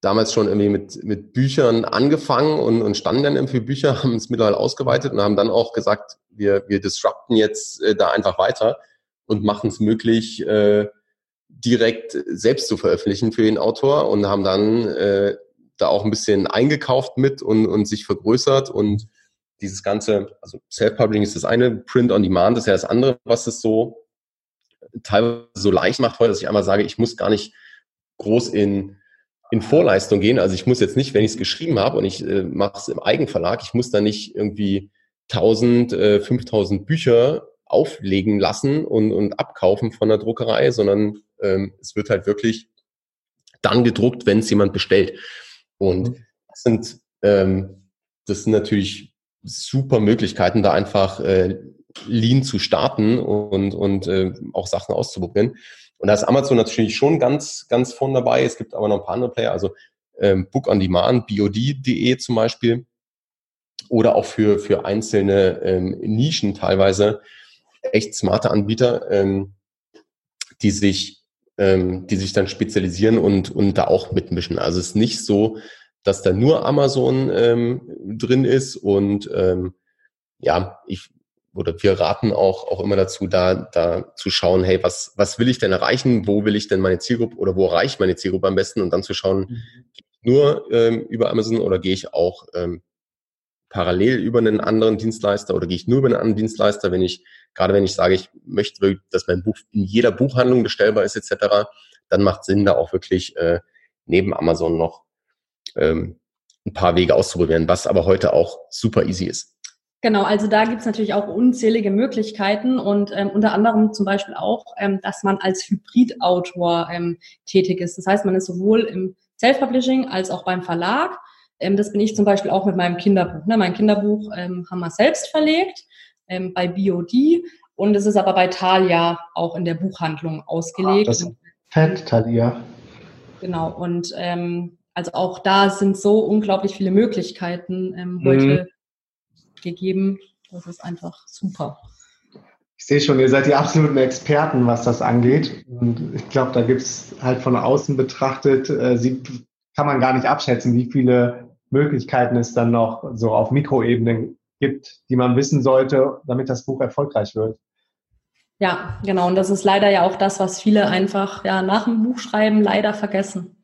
damals schon irgendwie mit, mit Büchern angefangen und, und standen dann irgendwie Bücher, haben es mittlerweile ausgeweitet und haben dann auch gesagt, wir, wir disrupten jetzt äh, da einfach weiter und machen es möglich, äh, direkt selbst zu veröffentlichen für den Autor und haben dann äh, da auch ein bisschen eingekauft mit und, und sich vergrößert und dieses ganze, also Self-Publishing ist das eine, Print on Demand ist ja das andere, was es so teilweise so leicht macht heute, dass ich einmal sage, ich muss gar nicht groß in, in Vorleistung gehen. Also ich muss jetzt nicht, wenn ich es geschrieben habe und ich äh, mache es im Eigenverlag, ich muss da nicht irgendwie 1000, äh, 5000 Bücher auflegen lassen und, und abkaufen von der Druckerei, sondern ähm, es wird halt wirklich dann gedruckt, wenn es jemand bestellt. Und mhm. das sind, ähm, das sind natürlich super Möglichkeiten, da einfach äh, Lean zu starten und, und äh, auch Sachen auszuprobieren. Und da ist Amazon natürlich schon ganz, ganz vorne dabei. Es gibt aber noch ein paar andere Player, also ähm, Book on Demand, BOD.de zum Beispiel. Oder auch für, für einzelne ähm, Nischen teilweise echt smarte Anbieter, ähm, die sich, ähm, die sich dann spezialisieren und, und da auch mitmischen. Also es ist nicht so, dass da nur Amazon ähm, drin ist und ähm, ja, ich oder wir raten auch, auch immer dazu, da, da zu schauen, hey, was, was will ich denn erreichen? Wo will ich denn meine Zielgruppe oder wo erreicht meine Zielgruppe am besten? Und dann zu schauen, mhm. nur ähm, über Amazon oder gehe ich auch ähm, parallel über einen anderen Dienstleister oder gehe ich nur über einen anderen Dienstleister, wenn ich, gerade wenn ich sage, ich möchte, dass mein Buch in jeder Buchhandlung bestellbar ist, etc., dann macht Sinn, da auch wirklich äh, neben Amazon noch ähm, ein paar Wege auszuprobieren, was aber heute auch super easy ist. Genau, also da gibt's natürlich auch unzählige Möglichkeiten und ähm, unter anderem zum Beispiel auch, ähm, dass man als Hybridautor ähm, tätig ist. Das heißt, man ist sowohl im Self-Publishing als auch beim Verlag. Ähm, das bin ich zum Beispiel auch mit meinem Kinderbuch. Ne? Mein Kinderbuch ähm, haben wir selbst verlegt ähm, bei BOD und es ist aber bei Thalia auch in der Buchhandlung ausgelegt. Ah, das ist fett, Thalia. Genau, und ähm, also auch da sind so unglaublich viele Möglichkeiten ähm, heute mhm. gegeben. Das ist einfach super. Ich sehe schon, ihr seid die absoluten Experten, was das angeht. Und ich glaube, da gibt es halt von außen betrachtet, äh, sie, kann man gar nicht abschätzen, wie viele Möglichkeiten es dann noch so auf Mikroebene gibt, die man wissen sollte, damit das Buch erfolgreich wird. Ja, genau. Und das ist leider ja auch das, was viele einfach ja, nach dem Buchschreiben leider vergessen.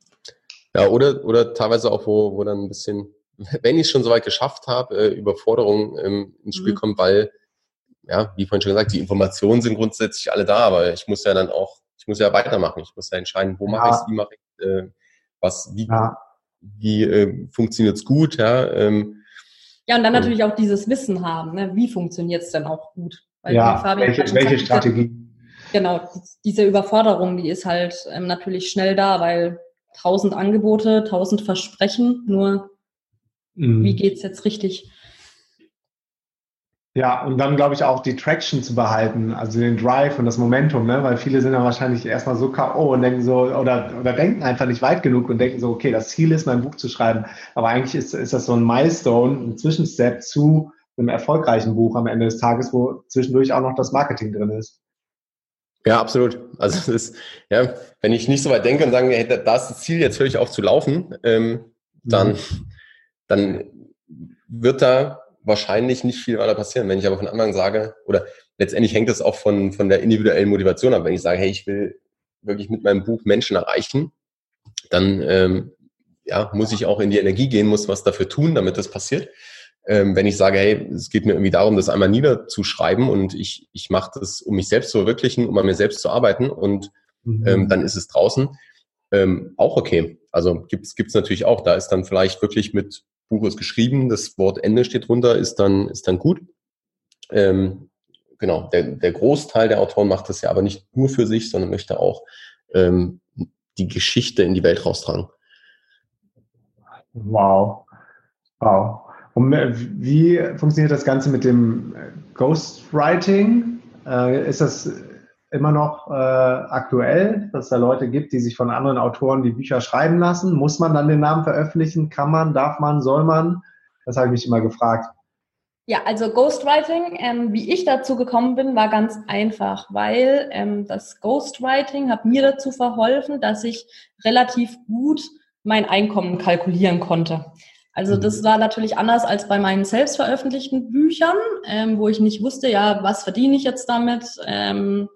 Ja, oder, oder teilweise auch, wo, wo dann ein bisschen, wenn ich es schon so weit geschafft habe, äh, Überforderung ähm, ins Spiel mhm. kommt, weil, ja, wie vorhin schon gesagt, die Informationen sind grundsätzlich alle da, aber ich muss ja dann auch, ich muss ja weitermachen. Ich muss ja entscheiden, wo ja. mache ich es, wie mache ich äh, was, wie, ja. wie äh, funktioniert es gut, ja. Ähm, ja, und dann natürlich auch dieses Wissen haben, ne? wie funktioniert es denn auch gut? Weil ja, welche, welche Strategie? Genau, diese Überforderung, die ist halt ähm, natürlich schnell da, weil tausend Angebote, tausend Versprechen, nur mhm. wie geht's jetzt richtig? Ja, und dann glaube ich auch die Traction zu behalten, also den Drive und das Momentum, ne? weil viele sind dann wahrscheinlich erstmal so K.O. und denken so, oder, oder denken einfach nicht weit genug und denken so, okay, das Ziel ist, mein Buch zu schreiben. Aber eigentlich ist, ist das so ein Milestone, ein Zwischenstep zu einem erfolgreichen Buch am Ende des Tages, wo zwischendurch auch noch das Marketing drin ist. Ja, absolut. Also es ist, ja, wenn ich nicht so weit denke und sage, hey, da ist das Ziel, jetzt höre ich auf zu laufen, ähm, dann, mhm. dann wird da wahrscheinlich nicht viel weiter passieren. Wenn ich aber von Anfang sage, oder letztendlich hängt es auch von, von der individuellen Motivation ab, wenn ich sage, hey, ich will wirklich mit meinem Buch Menschen erreichen, dann ähm, ja, muss ich auch in die Energie gehen, muss was dafür tun, damit das passiert ähm, wenn ich sage, hey, es geht mir irgendwie darum, das einmal niederzuschreiben und ich, ich mache das, um mich selbst zu verwirklichen, um an mir selbst zu arbeiten und mhm. ähm, dann ist es draußen. Ähm, auch okay. Also gibt's gibt's natürlich auch. Da ist dann vielleicht wirklich mit Buch ist geschrieben, das Wort Ende steht drunter, ist dann, ist dann gut. Ähm, genau, der, der Großteil der Autoren macht das ja aber nicht nur für sich, sondern möchte auch ähm, die Geschichte in die Welt raustragen. Wow. Wow. Und wie funktioniert das Ganze mit dem äh, Ghostwriting? Äh, ist das, immer noch äh, aktuell, dass es da Leute gibt, die sich von anderen Autoren die Bücher schreiben lassen? Muss man dann den Namen veröffentlichen? Kann man, darf man, soll man? Das habe ich mich immer gefragt. Ja, also Ghostwriting, ähm, wie ich dazu gekommen bin, war ganz einfach, weil ähm, das Ghostwriting hat mir dazu verholfen, dass ich relativ gut mein Einkommen kalkulieren konnte. Also das mhm. war natürlich anders als bei meinen selbst veröffentlichten Büchern, ähm, wo ich nicht wusste, ja, was verdiene ich jetzt damit, ähm,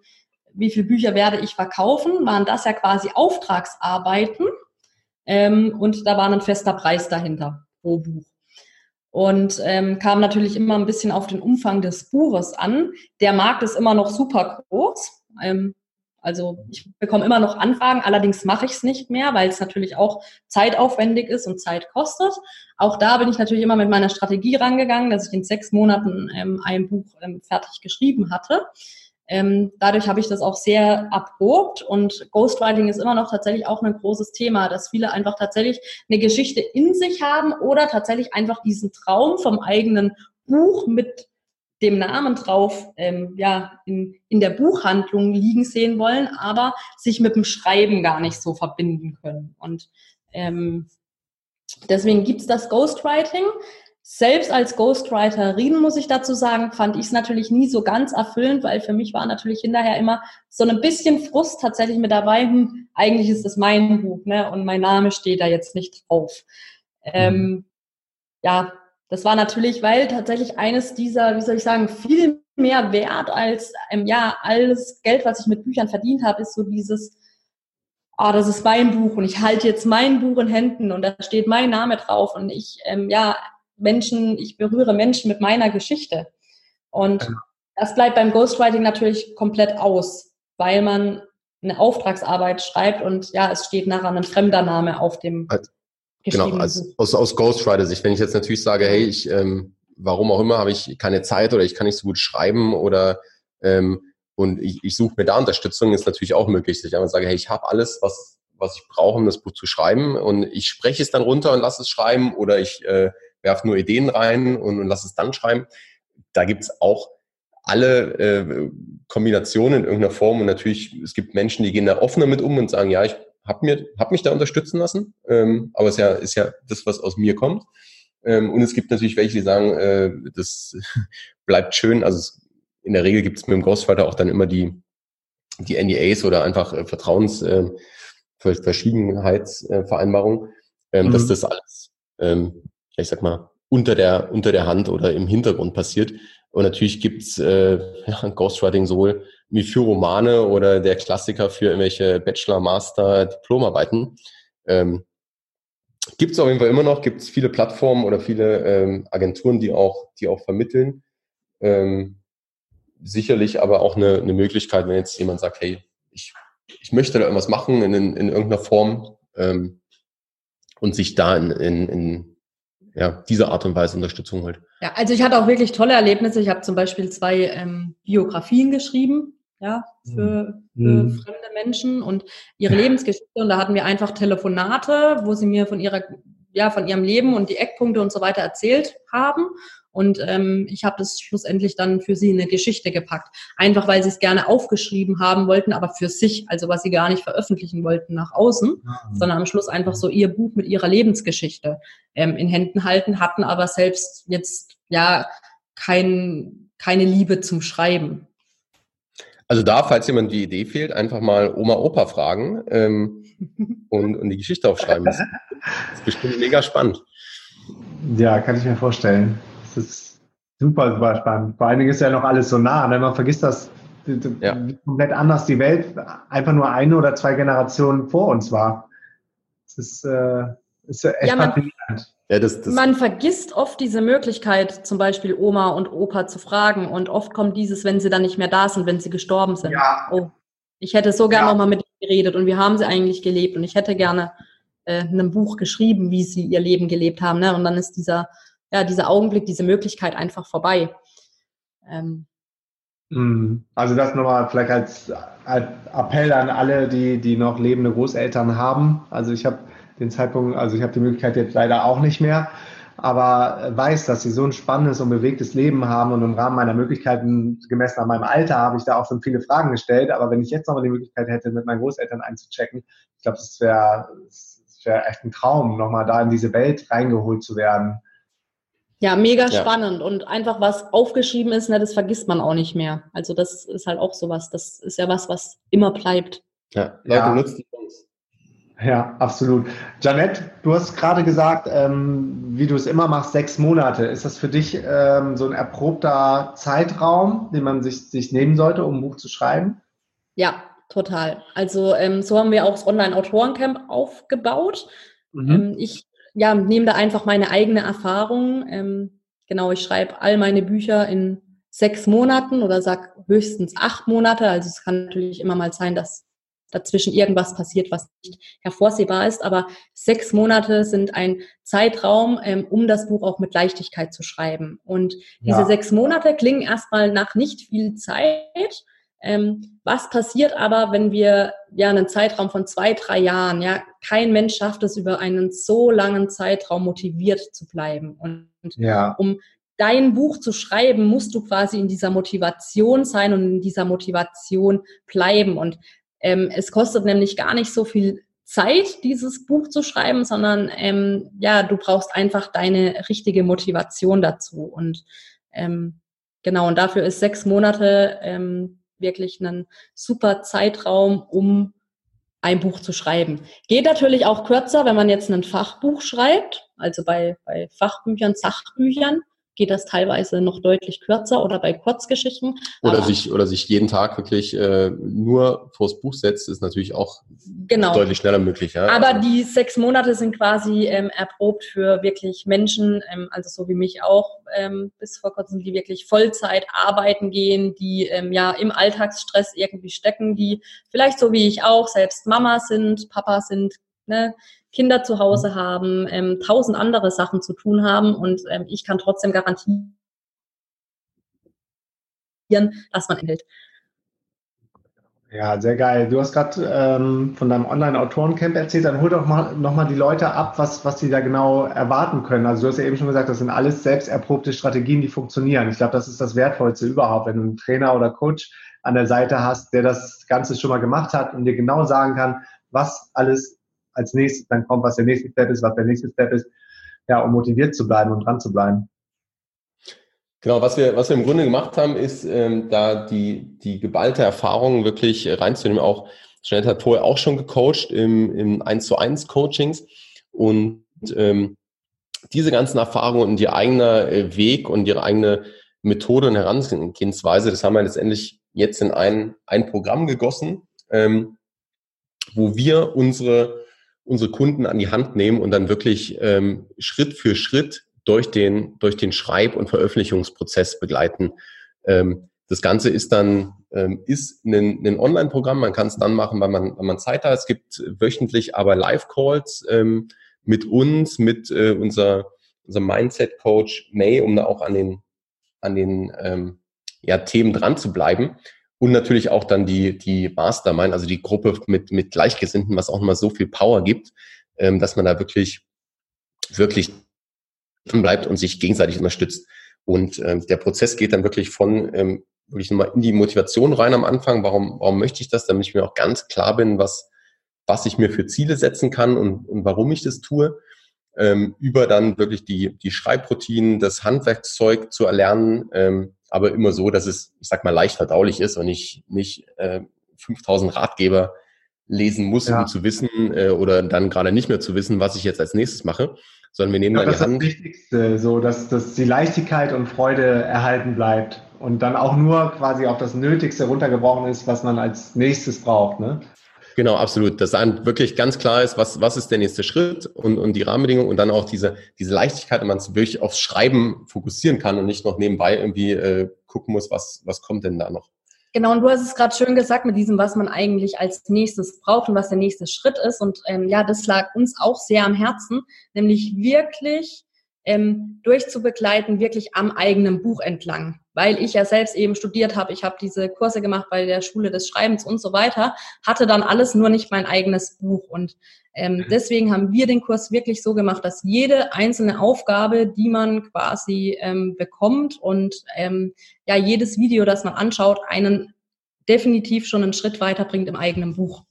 wie viele Bücher werde ich verkaufen, waren das ja quasi Auftragsarbeiten ähm, und da war ein fester Preis dahinter pro Buch. Und ähm, kam natürlich immer ein bisschen auf den Umfang des Buches an. Der Markt ist immer noch super groß. Also ich bekomme immer noch Anfragen, allerdings mache ich es nicht mehr, weil es natürlich auch zeitaufwendig ist und Zeit kostet. Auch da bin ich natürlich immer mit meiner Strategie rangegangen, dass ich in sechs Monaten ähm, ein Buch ähm, fertig geschrieben hatte. Ähm, dadurch habe ich das auch sehr erprobt und Ghostwriting ist immer noch tatsächlich auch ein großes Thema, dass viele einfach tatsächlich eine Geschichte in sich haben oder tatsächlich einfach diesen Traum vom eigenen Buch mit dem Namen drauf ähm, ja, in, in der Buchhandlung liegen sehen wollen, aber sich mit dem Schreiben gar nicht so verbinden können. Und ähm, deswegen gibt's das Ghostwriting. Selbst als Ghostwriterin, muss ich dazu sagen, fand ich es natürlich nie so ganz erfüllend, weil für mich war natürlich hinterher immer so ein bisschen Frust tatsächlich mit dabei, hm, eigentlich ist das mein Buch, ne? Und mein Name steht da jetzt nicht drauf. Ähm, mhm. ja, das war natürlich, weil tatsächlich eines dieser, wie soll ich sagen, viel mehr wert als ähm, ja alles Geld, was ich mit Büchern verdient habe, ist so dieses, ah, das ist mein Buch und ich halte jetzt mein Buch in Händen und da steht mein Name drauf und ich ähm, ja Menschen, ich berühre Menschen mit meiner Geschichte. Und das bleibt beim Ghostwriting natürlich komplett aus, weil man eine Auftragsarbeit schreibt und ja, es steht nachher ein fremder Name auf dem Genau, als, aus, aus Ghostwriter-Sicht. Wenn ich jetzt natürlich sage, hey, ich, ähm, warum auch immer, habe ich keine Zeit oder ich kann nicht so gut schreiben oder ähm, und ich, ich suche mir da Unterstützung, ist natürlich auch möglich, dass ich einfach sage, hey, ich habe alles, was, was ich brauche, um das Buch zu schreiben und ich spreche es dann runter und lasse es schreiben oder ich äh, werfe nur Ideen rein und, und lasse es dann schreiben. Da gibt's auch alle äh, Kombinationen in irgendeiner Form und natürlich, es gibt Menschen, die gehen da offener mit um und sagen, ja, ich habe mir hab mich da unterstützen lassen, ähm, aber es ist ja, ist ja das, was aus mir kommt. Ähm, und es gibt natürlich welche, die sagen, äh, das bleibt schön. Also es, in der Regel gibt es mit dem Ghostwriter auch dann immer die, die NDAs oder einfach äh, Vertrauens äh, Verschwiegenheitsvereinbarung, ähm, mhm. dass das alles, ähm, ich sag mal, unter der, unter der Hand oder im Hintergrund passiert. Und natürlich gibt's äh, ja, Ghostwriting sowohl wie für Romane oder der Klassiker für irgendwelche Bachelor, Master, Diplomarbeiten. Ähm, gibt es auf jeden Fall immer noch, gibt es viele Plattformen oder viele ähm, Agenturen, die auch, die auch vermitteln. Ähm, sicherlich aber auch eine, eine Möglichkeit, wenn jetzt jemand sagt, hey, ich, ich möchte da irgendwas machen in, in, in irgendeiner Form ähm, und sich da in, in, in ja, diese Art und Weise Unterstützung holt. Ja, also ich hatte auch wirklich tolle Erlebnisse. Ich habe zum Beispiel zwei ähm, Biografien geschrieben ja, für, für mhm. fremde Menschen und ihre Lebensgeschichte. Und da hatten wir einfach Telefonate, wo sie mir von ihrer, ja, von ihrem Leben und die Eckpunkte und so weiter erzählt haben. Und ähm, ich habe das schlussendlich dann für sie in eine Geschichte gepackt. Einfach weil sie es gerne aufgeschrieben haben wollten, aber für sich, also was sie gar nicht veröffentlichen wollten nach außen, mhm. sondern am Schluss einfach so ihr Buch mit ihrer Lebensgeschichte ähm, in Händen halten, hatten aber selbst jetzt ja kein, keine Liebe zum Schreiben. Also da, falls jemand die Idee fehlt, einfach mal Oma, Opa fragen ähm, und, und die Geschichte aufschreiben. Das ist bestimmt mega spannend. Ja, kann ich mir vorstellen. Das ist super, super spannend. Vor allen Dingen ist ja noch alles so nah. Ne? Man vergisst das ja. komplett anders. Die Welt einfach nur eine oder zwei Generationen vor uns war. Das ist, äh, ist echt ja, man, ja, das, das Man vergisst oft diese Möglichkeit, zum Beispiel Oma und Opa zu fragen. Und oft kommt dieses, wenn sie dann nicht mehr da sind, wenn sie gestorben sind. Ja. Oh, ich hätte so gerne ja. nochmal mit ihnen geredet und wie haben sie eigentlich gelebt? Und ich hätte gerne äh, ein Buch geschrieben, wie sie ihr Leben gelebt haben. Ne? Und dann ist dieser, ja, dieser Augenblick, diese Möglichkeit einfach vorbei. Ähm. Mhm. Also das nochmal vielleicht als, als Appell an alle, die, die noch lebende Großeltern haben. Also ich habe den Zeitpunkt, also ich habe die Möglichkeit jetzt leider auch nicht mehr. aber weiß, dass sie so ein spannendes und bewegtes Leben haben und im Rahmen meiner Möglichkeiten, gemessen an meinem Alter, habe ich da auch schon viele Fragen gestellt. Aber wenn ich jetzt nochmal die Möglichkeit hätte, mit meinen Großeltern einzuchecken, ich glaube, das wäre wär echt ein Traum, nochmal da in diese Welt reingeholt zu werden. Ja, mega ja. spannend und einfach was aufgeschrieben ist, ne, das vergisst man auch nicht mehr. Also das ist halt auch sowas, das ist ja was, was immer bleibt. Ja, Leute, ja. nutzt die Chance. Ja, absolut. Janette, du hast gerade gesagt, ähm, wie du es immer machst, sechs Monate. Ist das für dich ähm, so ein erprobter Zeitraum, den man sich, sich nehmen sollte, um ein Buch zu schreiben? Ja, total. Also ähm, so haben wir auch das Online-Autorencamp aufgebaut. Mhm. Ähm, ich ja, nehme da einfach meine eigene Erfahrung. Ähm, genau, ich schreibe all meine Bücher in sechs Monaten oder sag höchstens acht Monate. Also es kann natürlich immer mal sein, dass dazwischen irgendwas passiert, was nicht hervorsehbar ist. Aber sechs Monate sind ein Zeitraum, ähm, um das Buch auch mit Leichtigkeit zu schreiben. Und diese ja. sechs Monate klingen erstmal nach nicht viel Zeit. Ähm, was passiert aber, wenn wir ja einen Zeitraum von zwei, drei Jahren, ja, kein Mensch schafft es über einen so langen Zeitraum motiviert zu bleiben. Und ja. um dein Buch zu schreiben, musst du quasi in dieser Motivation sein und in dieser Motivation bleiben. Und ähm, es kostet nämlich gar nicht so viel Zeit, dieses Buch zu schreiben, sondern ähm, ja, du brauchst einfach deine richtige Motivation dazu. Und ähm, genau, und dafür ist sechs Monate ähm, wirklich ein super Zeitraum, um ein Buch zu schreiben. Geht natürlich auch kürzer, wenn man jetzt ein Fachbuch schreibt, also bei, bei Fachbüchern, Sachbüchern geht das teilweise noch deutlich kürzer oder bei Kurzgeschichten. Oder sich oder sich jeden Tag wirklich äh, nur vors Buch setzt, ist natürlich auch genau. deutlich schneller möglich. Ja? Aber also die sechs Monate sind quasi ähm, erprobt für wirklich Menschen, ähm, also so wie mich auch ähm, bis vor kurzem, die wirklich Vollzeit arbeiten gehen, die ähm, ja im Alltagsstress irgendwie stecken, die vielleicht so wie ich auch selbst Mama sind, Papa sind, ne, Kinder zu Hause haben, ähm, tausend andere Sachen zu tun haben und ähm, ich kann trotzdem garantieren, dass man enthält. Ja, sehr geil. Du hast gerade ähm, von deinem Online-Autorencamp erzählt. Dann hol doch mal nochmal die Leute ab, was, was sie da genau erwarten können. Also du hast ja eben schon gesagt, das sind alles selbst erprobte Strategien, die funktionieren. Ich glaube, das ist das Wertvollste überhaupt, wenn du einen Trainer oder Coach an der Seite hast, der das Ganze schon mal gemacht hat und dir genau sagen kann, was alles als nächstes dann kommt, was der nächste Step ist, was der nächste Step ist, ja, um motiviert zu bleiben und dran zu bleiben. Genau, was wir, was wir im Grunde gemacht haben, ist, ähm, da die, die geballte Erfahrung wirklich reinzunehmen. Auch Jeanette hat vorher auch schon gecoacht im, im 1 zu 1 Coachings und ähm, diese ganzen Erfahrungen und ihr eigener äh, Weg und ihre eigene Methode und Herangehensweise, das haben wir letztendlich jetzt in ein, ein Programm gegossen, ähm, wo wir unsere unsere Kunden an die Hand nehmen und dann wirklich ähm, Schritt für Schritt durch den, durch den Schreib- und Veröffentlichungsprozess begleiten. Ähm, das Ganze ist dann ähm, ist ein, ein Online-Programm. Man kann es dann machen, wenn man, wenn man Zeit hat. Es gibt wöchentlich aber Live-Calls ähm, mit uns, mit äh, unser, unser Mindset-Coach May, um da auch an den, an den ähm, ja, Themen dran zu bleiben. Und natürlich auch dann die, die Mastermind, also die Gruppe mit, mit Gleichgesinnten, was auch immer so viel Power gibt, ähm, dass man da wirklich, wirklich bleibt und sich gegenseitig unterstützt. Und ähm, der Prozess geht dann wirklich von ähm, wirklich nochmal in die Motivation rein am Anfang. Warum, warum möchte ich das? Damit ich mir auch ganz klar bin, was, was ich mir für Ziele setzen kann und, und warum ich das tue. Ähm, über dann wirklich die, die Schreibroutinen, das Handwerkszeug zu erlernen, ähm, aber immer so, dass es, ich sag mal, leicht verdaulich ist und ich nicht äh, 5000 Ratgeber lesen muss, ja. um zu wissen äh, oder dann gerade nicht mehr zu wissen, was ich jetzt als nächstes mache, sondern wir nehmen ja, dann die Hand. Das ist das Wichtigste, so dass, dass die Leichtigkeit und Freude erhalten bleibt und dann auch nur quasi auf das Nötigste runtergebrochen ist, was man als nächstes braucht. Ne? Genau, absolut. Dass dann wirklich ganz klar ist, was, was ist der nächste Schritt und, und die Rahmenbedingungen und dann auch diese, diese Leichtigkeit, wenn man es wirklich aufs Schreiben fokussieren kann und nicht noch nebenbei irgendwie äh, gucken muss, was, was kommt denn da noch. Genau, und du hast es gerade schön gesagt mit diesem, was man eigentlich als nächstes braucht und was der nächste Schritt ist. Und ähm, ja, das lag uns auch sehr am Herzen, nämlich wirklich ähm, durchzubegleiten, wirklich am eigenen Buch entlang. Weil ich ja selbst eben studiert habe. Ich habe diese Kurse gemacht bei der Schule des Schreibens und so weiter, hatte dann alles nur nicht mein eigenes Buch. Und ähm, mhm. deswegen haben wir den Kurs wirklich so gemacht, dass jede einzelne Aufgabe, die man quasi ähm, bekommt und ähm, ja jedes Video, das man anschaut, einen definitiv schon einen Schritt weiterbringt im eigenen Buch.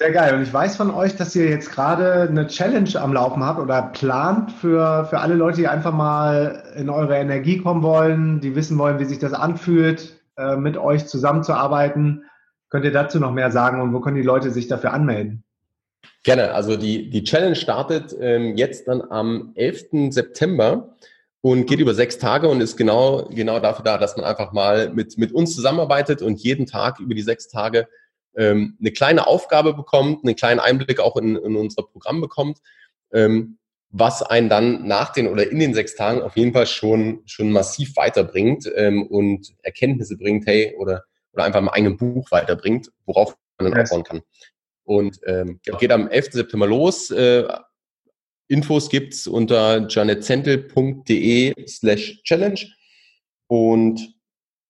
Sehr geil. Und ich weiß von euch, dass ihr jetzt gerade eine Challenge am Laufen habt oder plant für, für alle Leute, die einfach mal in eure Energie kommen wollen, die wissen wollen, wie sich das anfühlt, äh, mit euch zusammenzuarbeiten. Könnt ihr dazu noch mehr sagen und wo können die Leute sich dafür anmelden? Gerne. Also die, die Challenge startet ähm, jetzt dann am 11. September und geht über sechs Tage und ist genau, genau dafür da, dass man einfach mal mit, mit uns zusammenarbeitet und jeden Tag über die sechs Tage ähm, eine kleine Aufgabe bekommt, einen kleinen Einblick auch in, in unser Programm bekommt, ähm, was einen dann nach den oder in den sechs Tagen auf jeden Fall schon, schon massiv weiterbringt ähm, und Erkenntnisse bringt, hey, oder, oder einfach mal ein Buch weiterbringt, worauf man dann aufbauen kann. Und ähm, geht am 11. September los. Äh, Infos gibt's unter janetzentel.de slash challenge. Und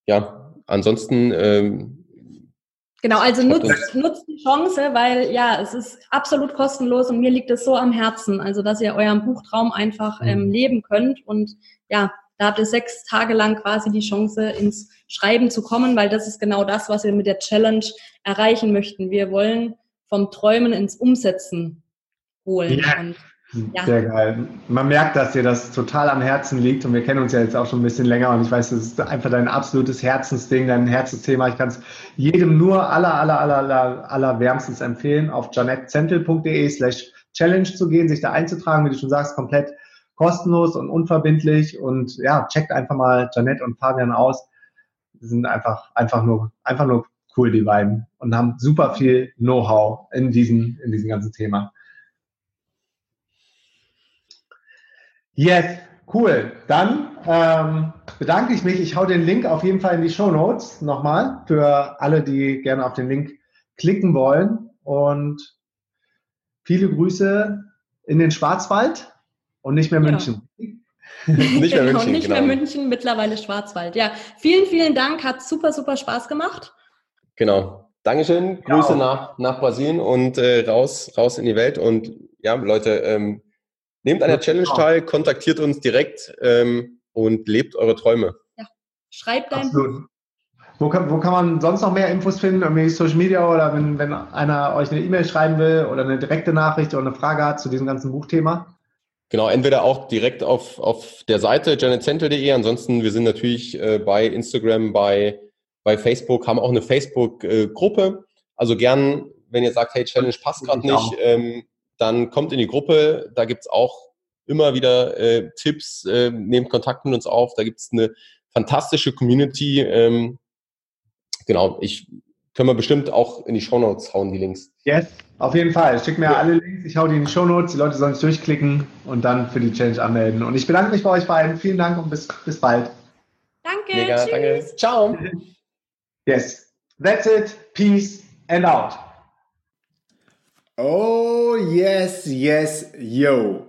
ja, ansonsten ähm, Genau, also nutzt, nutzt die Chance, weil ja, es ist absolut kostenlos und mir liegt es so am Herzen, also dass ihr euren Buchtraum einfach ähm, mhm. leben könnt und ja, da habt ihr sechs Tage lang quasi die Chance ins Schreiben zu kommen, weil das ist genau das, was wir mit der Challenge erreichen möchten. Wir wollen vom Träumen ins Umsetzen holen. Ja. Und ja. Sehr geil. Man merkt, dass dir das total am Herzen liegt und wir kennen uns ja jetzt auch schon ein bisschen länger und ich weiß, das ist einfach dein absolutes Herzensding, dein Herzensthema. Ich kann es jedem nur aller, aller, aller, aller, aller wärmstens empfehlen, auf janetzentel.de slash challenge zu gehen, sich da einzutragen, wie du schon sagst, komplett kostenlos und unverbindlich und ja, checkt einfach mal Janette und Fabian aus. Die sind einfach, einfach nur, einfach nur cool, die beiden und haben super viel Know-how in diesem, in diesem ganzen Thema. Yes, cool. Dann ähm, bedanke ich mich. Ich hau den Link auf jeden Fall in die Show Notes nochmal für alle, die gerne auf den Link klicken wollen. Und viele Grüße in den Schwarzwald und nicht mehr München. Ja. nicht mehr genau, München. Nicht genau. mehr München, mittlerweile Schwarzwald. Ja, vielen, vielen Dank. Hat super, super Spaß gemacht. Genau. Dankeschön. Grüße ja. nach, nach Brasilien und äh, raus, raus in die Welt. Und ja, Leute, ähm, Nehmt an der Challenge teil, kontaktiert uns direkt ähm, und lebt eure Träume. Ja. Schreibt dein Absolut. Wo kann, wo kann man sonst noch mehr Infos finden? Irgendwie Social Media oder wenn, wenn einer euch eine E-Mail schreiben will oder eine direkte Nachricht oder eine Frage hat zu diesem ganzen Buchthema? Genau, entweder auch direkt auf, auf der Seite janetcentel.de. Ansonsten, wir sind natürlich äh, bei Instagram, bei, bei Facebook, haben auch eine Facebook-Gruppe. Äh, also gern, wenn ihr sagt, hey, Challenge passt gerade nicht, ähm, dann kommt in die Gruppe. Da gibt's auch immer wieder äh, Tipps, äh, nehmt Kontakt mit uns auf. Da gibt's eine fantastische Community. Ähm, genau, ich können wir bestimmt auch in die Show Notes hauen, die Links. Yes, auf jeden Fall. Schick mir ja. alle Links, ich hau die in die Show Notes. Die Leute sollen sich durchklicken und dann für die Challenge anmelden. Und ich bedanke mich bei euch beiden. Vielen Dank und bis, bis bald. Danke. Mega, tschüss. danke. Ciao. Yes. That's it. Peace and out. Oh, yes, yes, yo.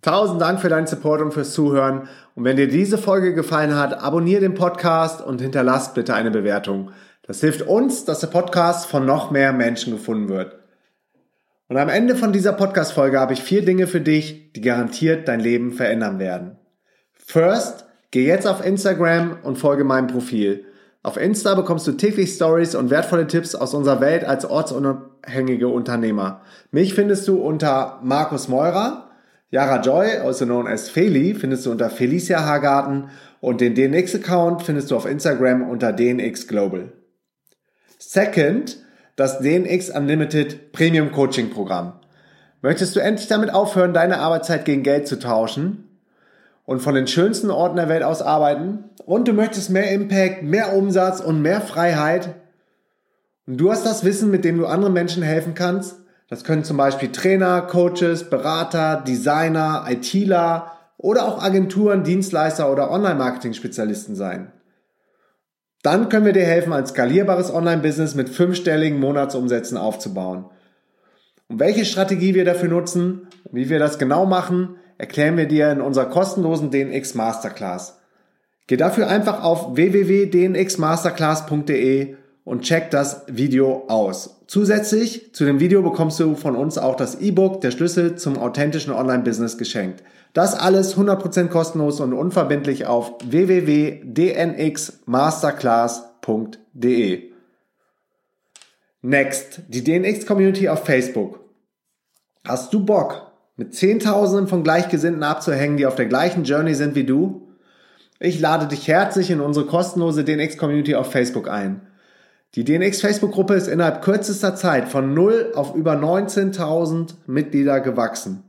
Tausend Dank für deinen Support und fürs Zuhören. Und wenn dir diese Folge gefallen hat, abonniere den Podcast und hinterlass bitte eine Bewertung. Das hilft uns, dass der Podcast von noch mehr Menschen gefunden wird. Und am Ende von dieser Podcast-Folge habe ich vier Dinge für dich, die garantiert dein Leben verändern werden. First, geh jetzt auf Instagram und folge meinem Profil. Auf Insta bekommst du täglich Stories und wertvolle Tipps aus unserer Welt als ortsunabhängige Unternehmer. Mich findest du unter Markus Meurer, Yara Joy, also known as Feli, findest du unter Felicia Hagarten und den DNX-Account findest du auf Instagram unter DNX Global. Second, das DNX Unlimited Premium Coaching Programm. Möchtest du endlich damit aufhören, deine Arbeitszeit gegen Geld zu tauschen? Und von den schönsten Orten der Welt aus arbeiten und du möchtest mehr Impact, mehr Umsatz und mehr Freiheit und du hast das Wissen, mit dem du anderen Menschen helfen kannst. Das können zum Beispiel Trainer, Coaches, Berater, Designer, ITler oder auch Agenturen, Dienstleister oder Online-Marketing-Spezialisten sein. Dann können wir dir helfen, ein skalierbares Online-Business mit fünfstelligen Monatsumsätzen aufzubauen. Und welche Strategie wir dafür nutzen wie wir das genau machen, erklären wir dir in unserer kostenlosen DNX Masterclass. Geh dafür einfach auf www.dnxmasterclass.de und check das Video aus. Zusätzlich zu dem Video bekommst du von uns auch das E-Book Der Schlüssel zum authentischen Online-Business geschenkt. Das alles 100% kostenlos und unverbindlich auf www.dnxmasterclass.de. Next, die DNX Community auf Facebook. Hast du Bock, mit Zehntausenden von Gleichgesinnten abzuhängen, die auf der gleichen Journey sind wie du? Ich lade dich herzlich in unsere kostenlose DNX Community auf Facebook ein. Die DNX Facebook-Gruppe ist innerhalb kürzester Zeit von 0 auf über 19.000 Mitglieder gewachsen.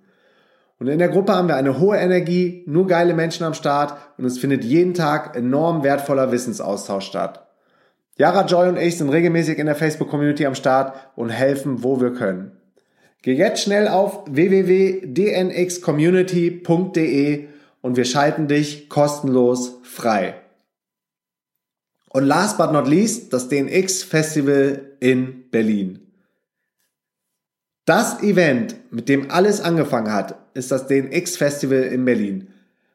Und in der Gruppe haben wir eine hohe Energie, nur geile Menschen am Start und es findet jeden Tag enorm wertvoller Wissensaustausch statt. Yara Joy und ich sind regelmäßig in der Facebook-Community am Start und helfen, wo wir können. Geh jetzt schnell auf www.dnxcommunity.de und wir schalten dich kostenlos frei. Und last but not least, das DNX Festival in Berlin. Das Event, mit dem alles angefangen hat, ist das DNX Festival in Berlin.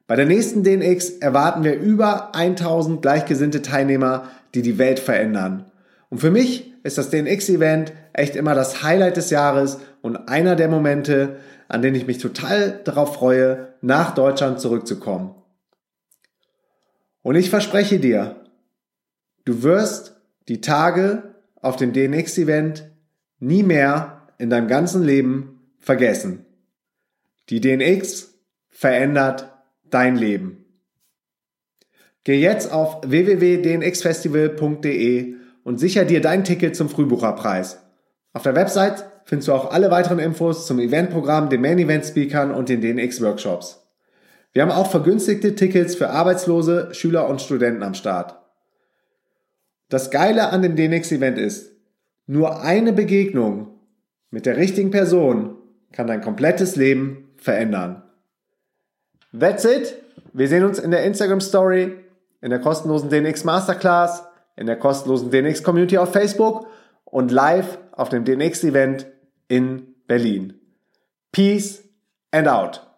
Bei der nächsten DNX erwarten wir über 1000 gleichgesinnte Teilnehmer, die die Welt verändern. Und für mich ist das DNX-Event echt immer das Highlight des Jahres und einer der Momente, an denen ich mich total darauf freue, nach Deutschland zurückzukommen. Und ich verspreche dir, Du wirst die Tage auf dem DNX-Event nie mehr in deinem ganzen Leben vergessen. Die DNX verändert dein Leben. Geh jetzt auf www.dnxfestival.de und sicher dir dein Ticket zum Frühbucherpreis. Auf der Website findest du auch alle weiteren Infos zum Eventprogramm, den Main Event Speakern und den DNX Workshops. Wir haben auch vergünstigte Tickets für Arbeitslose, Schüler und Studenten am Start. Das Geile an dem DNX-Event ist, nur eine Begegnung mit der richtigen Person kann dein komplettes Leben verändern. That's it. Wir sehen uns in der Instagram Story, in der kostenlosen DNX Masterclass, in der kostenlosen DNX Community auf Facebook und live auf dem DNX Event in Berlin. Peace and out.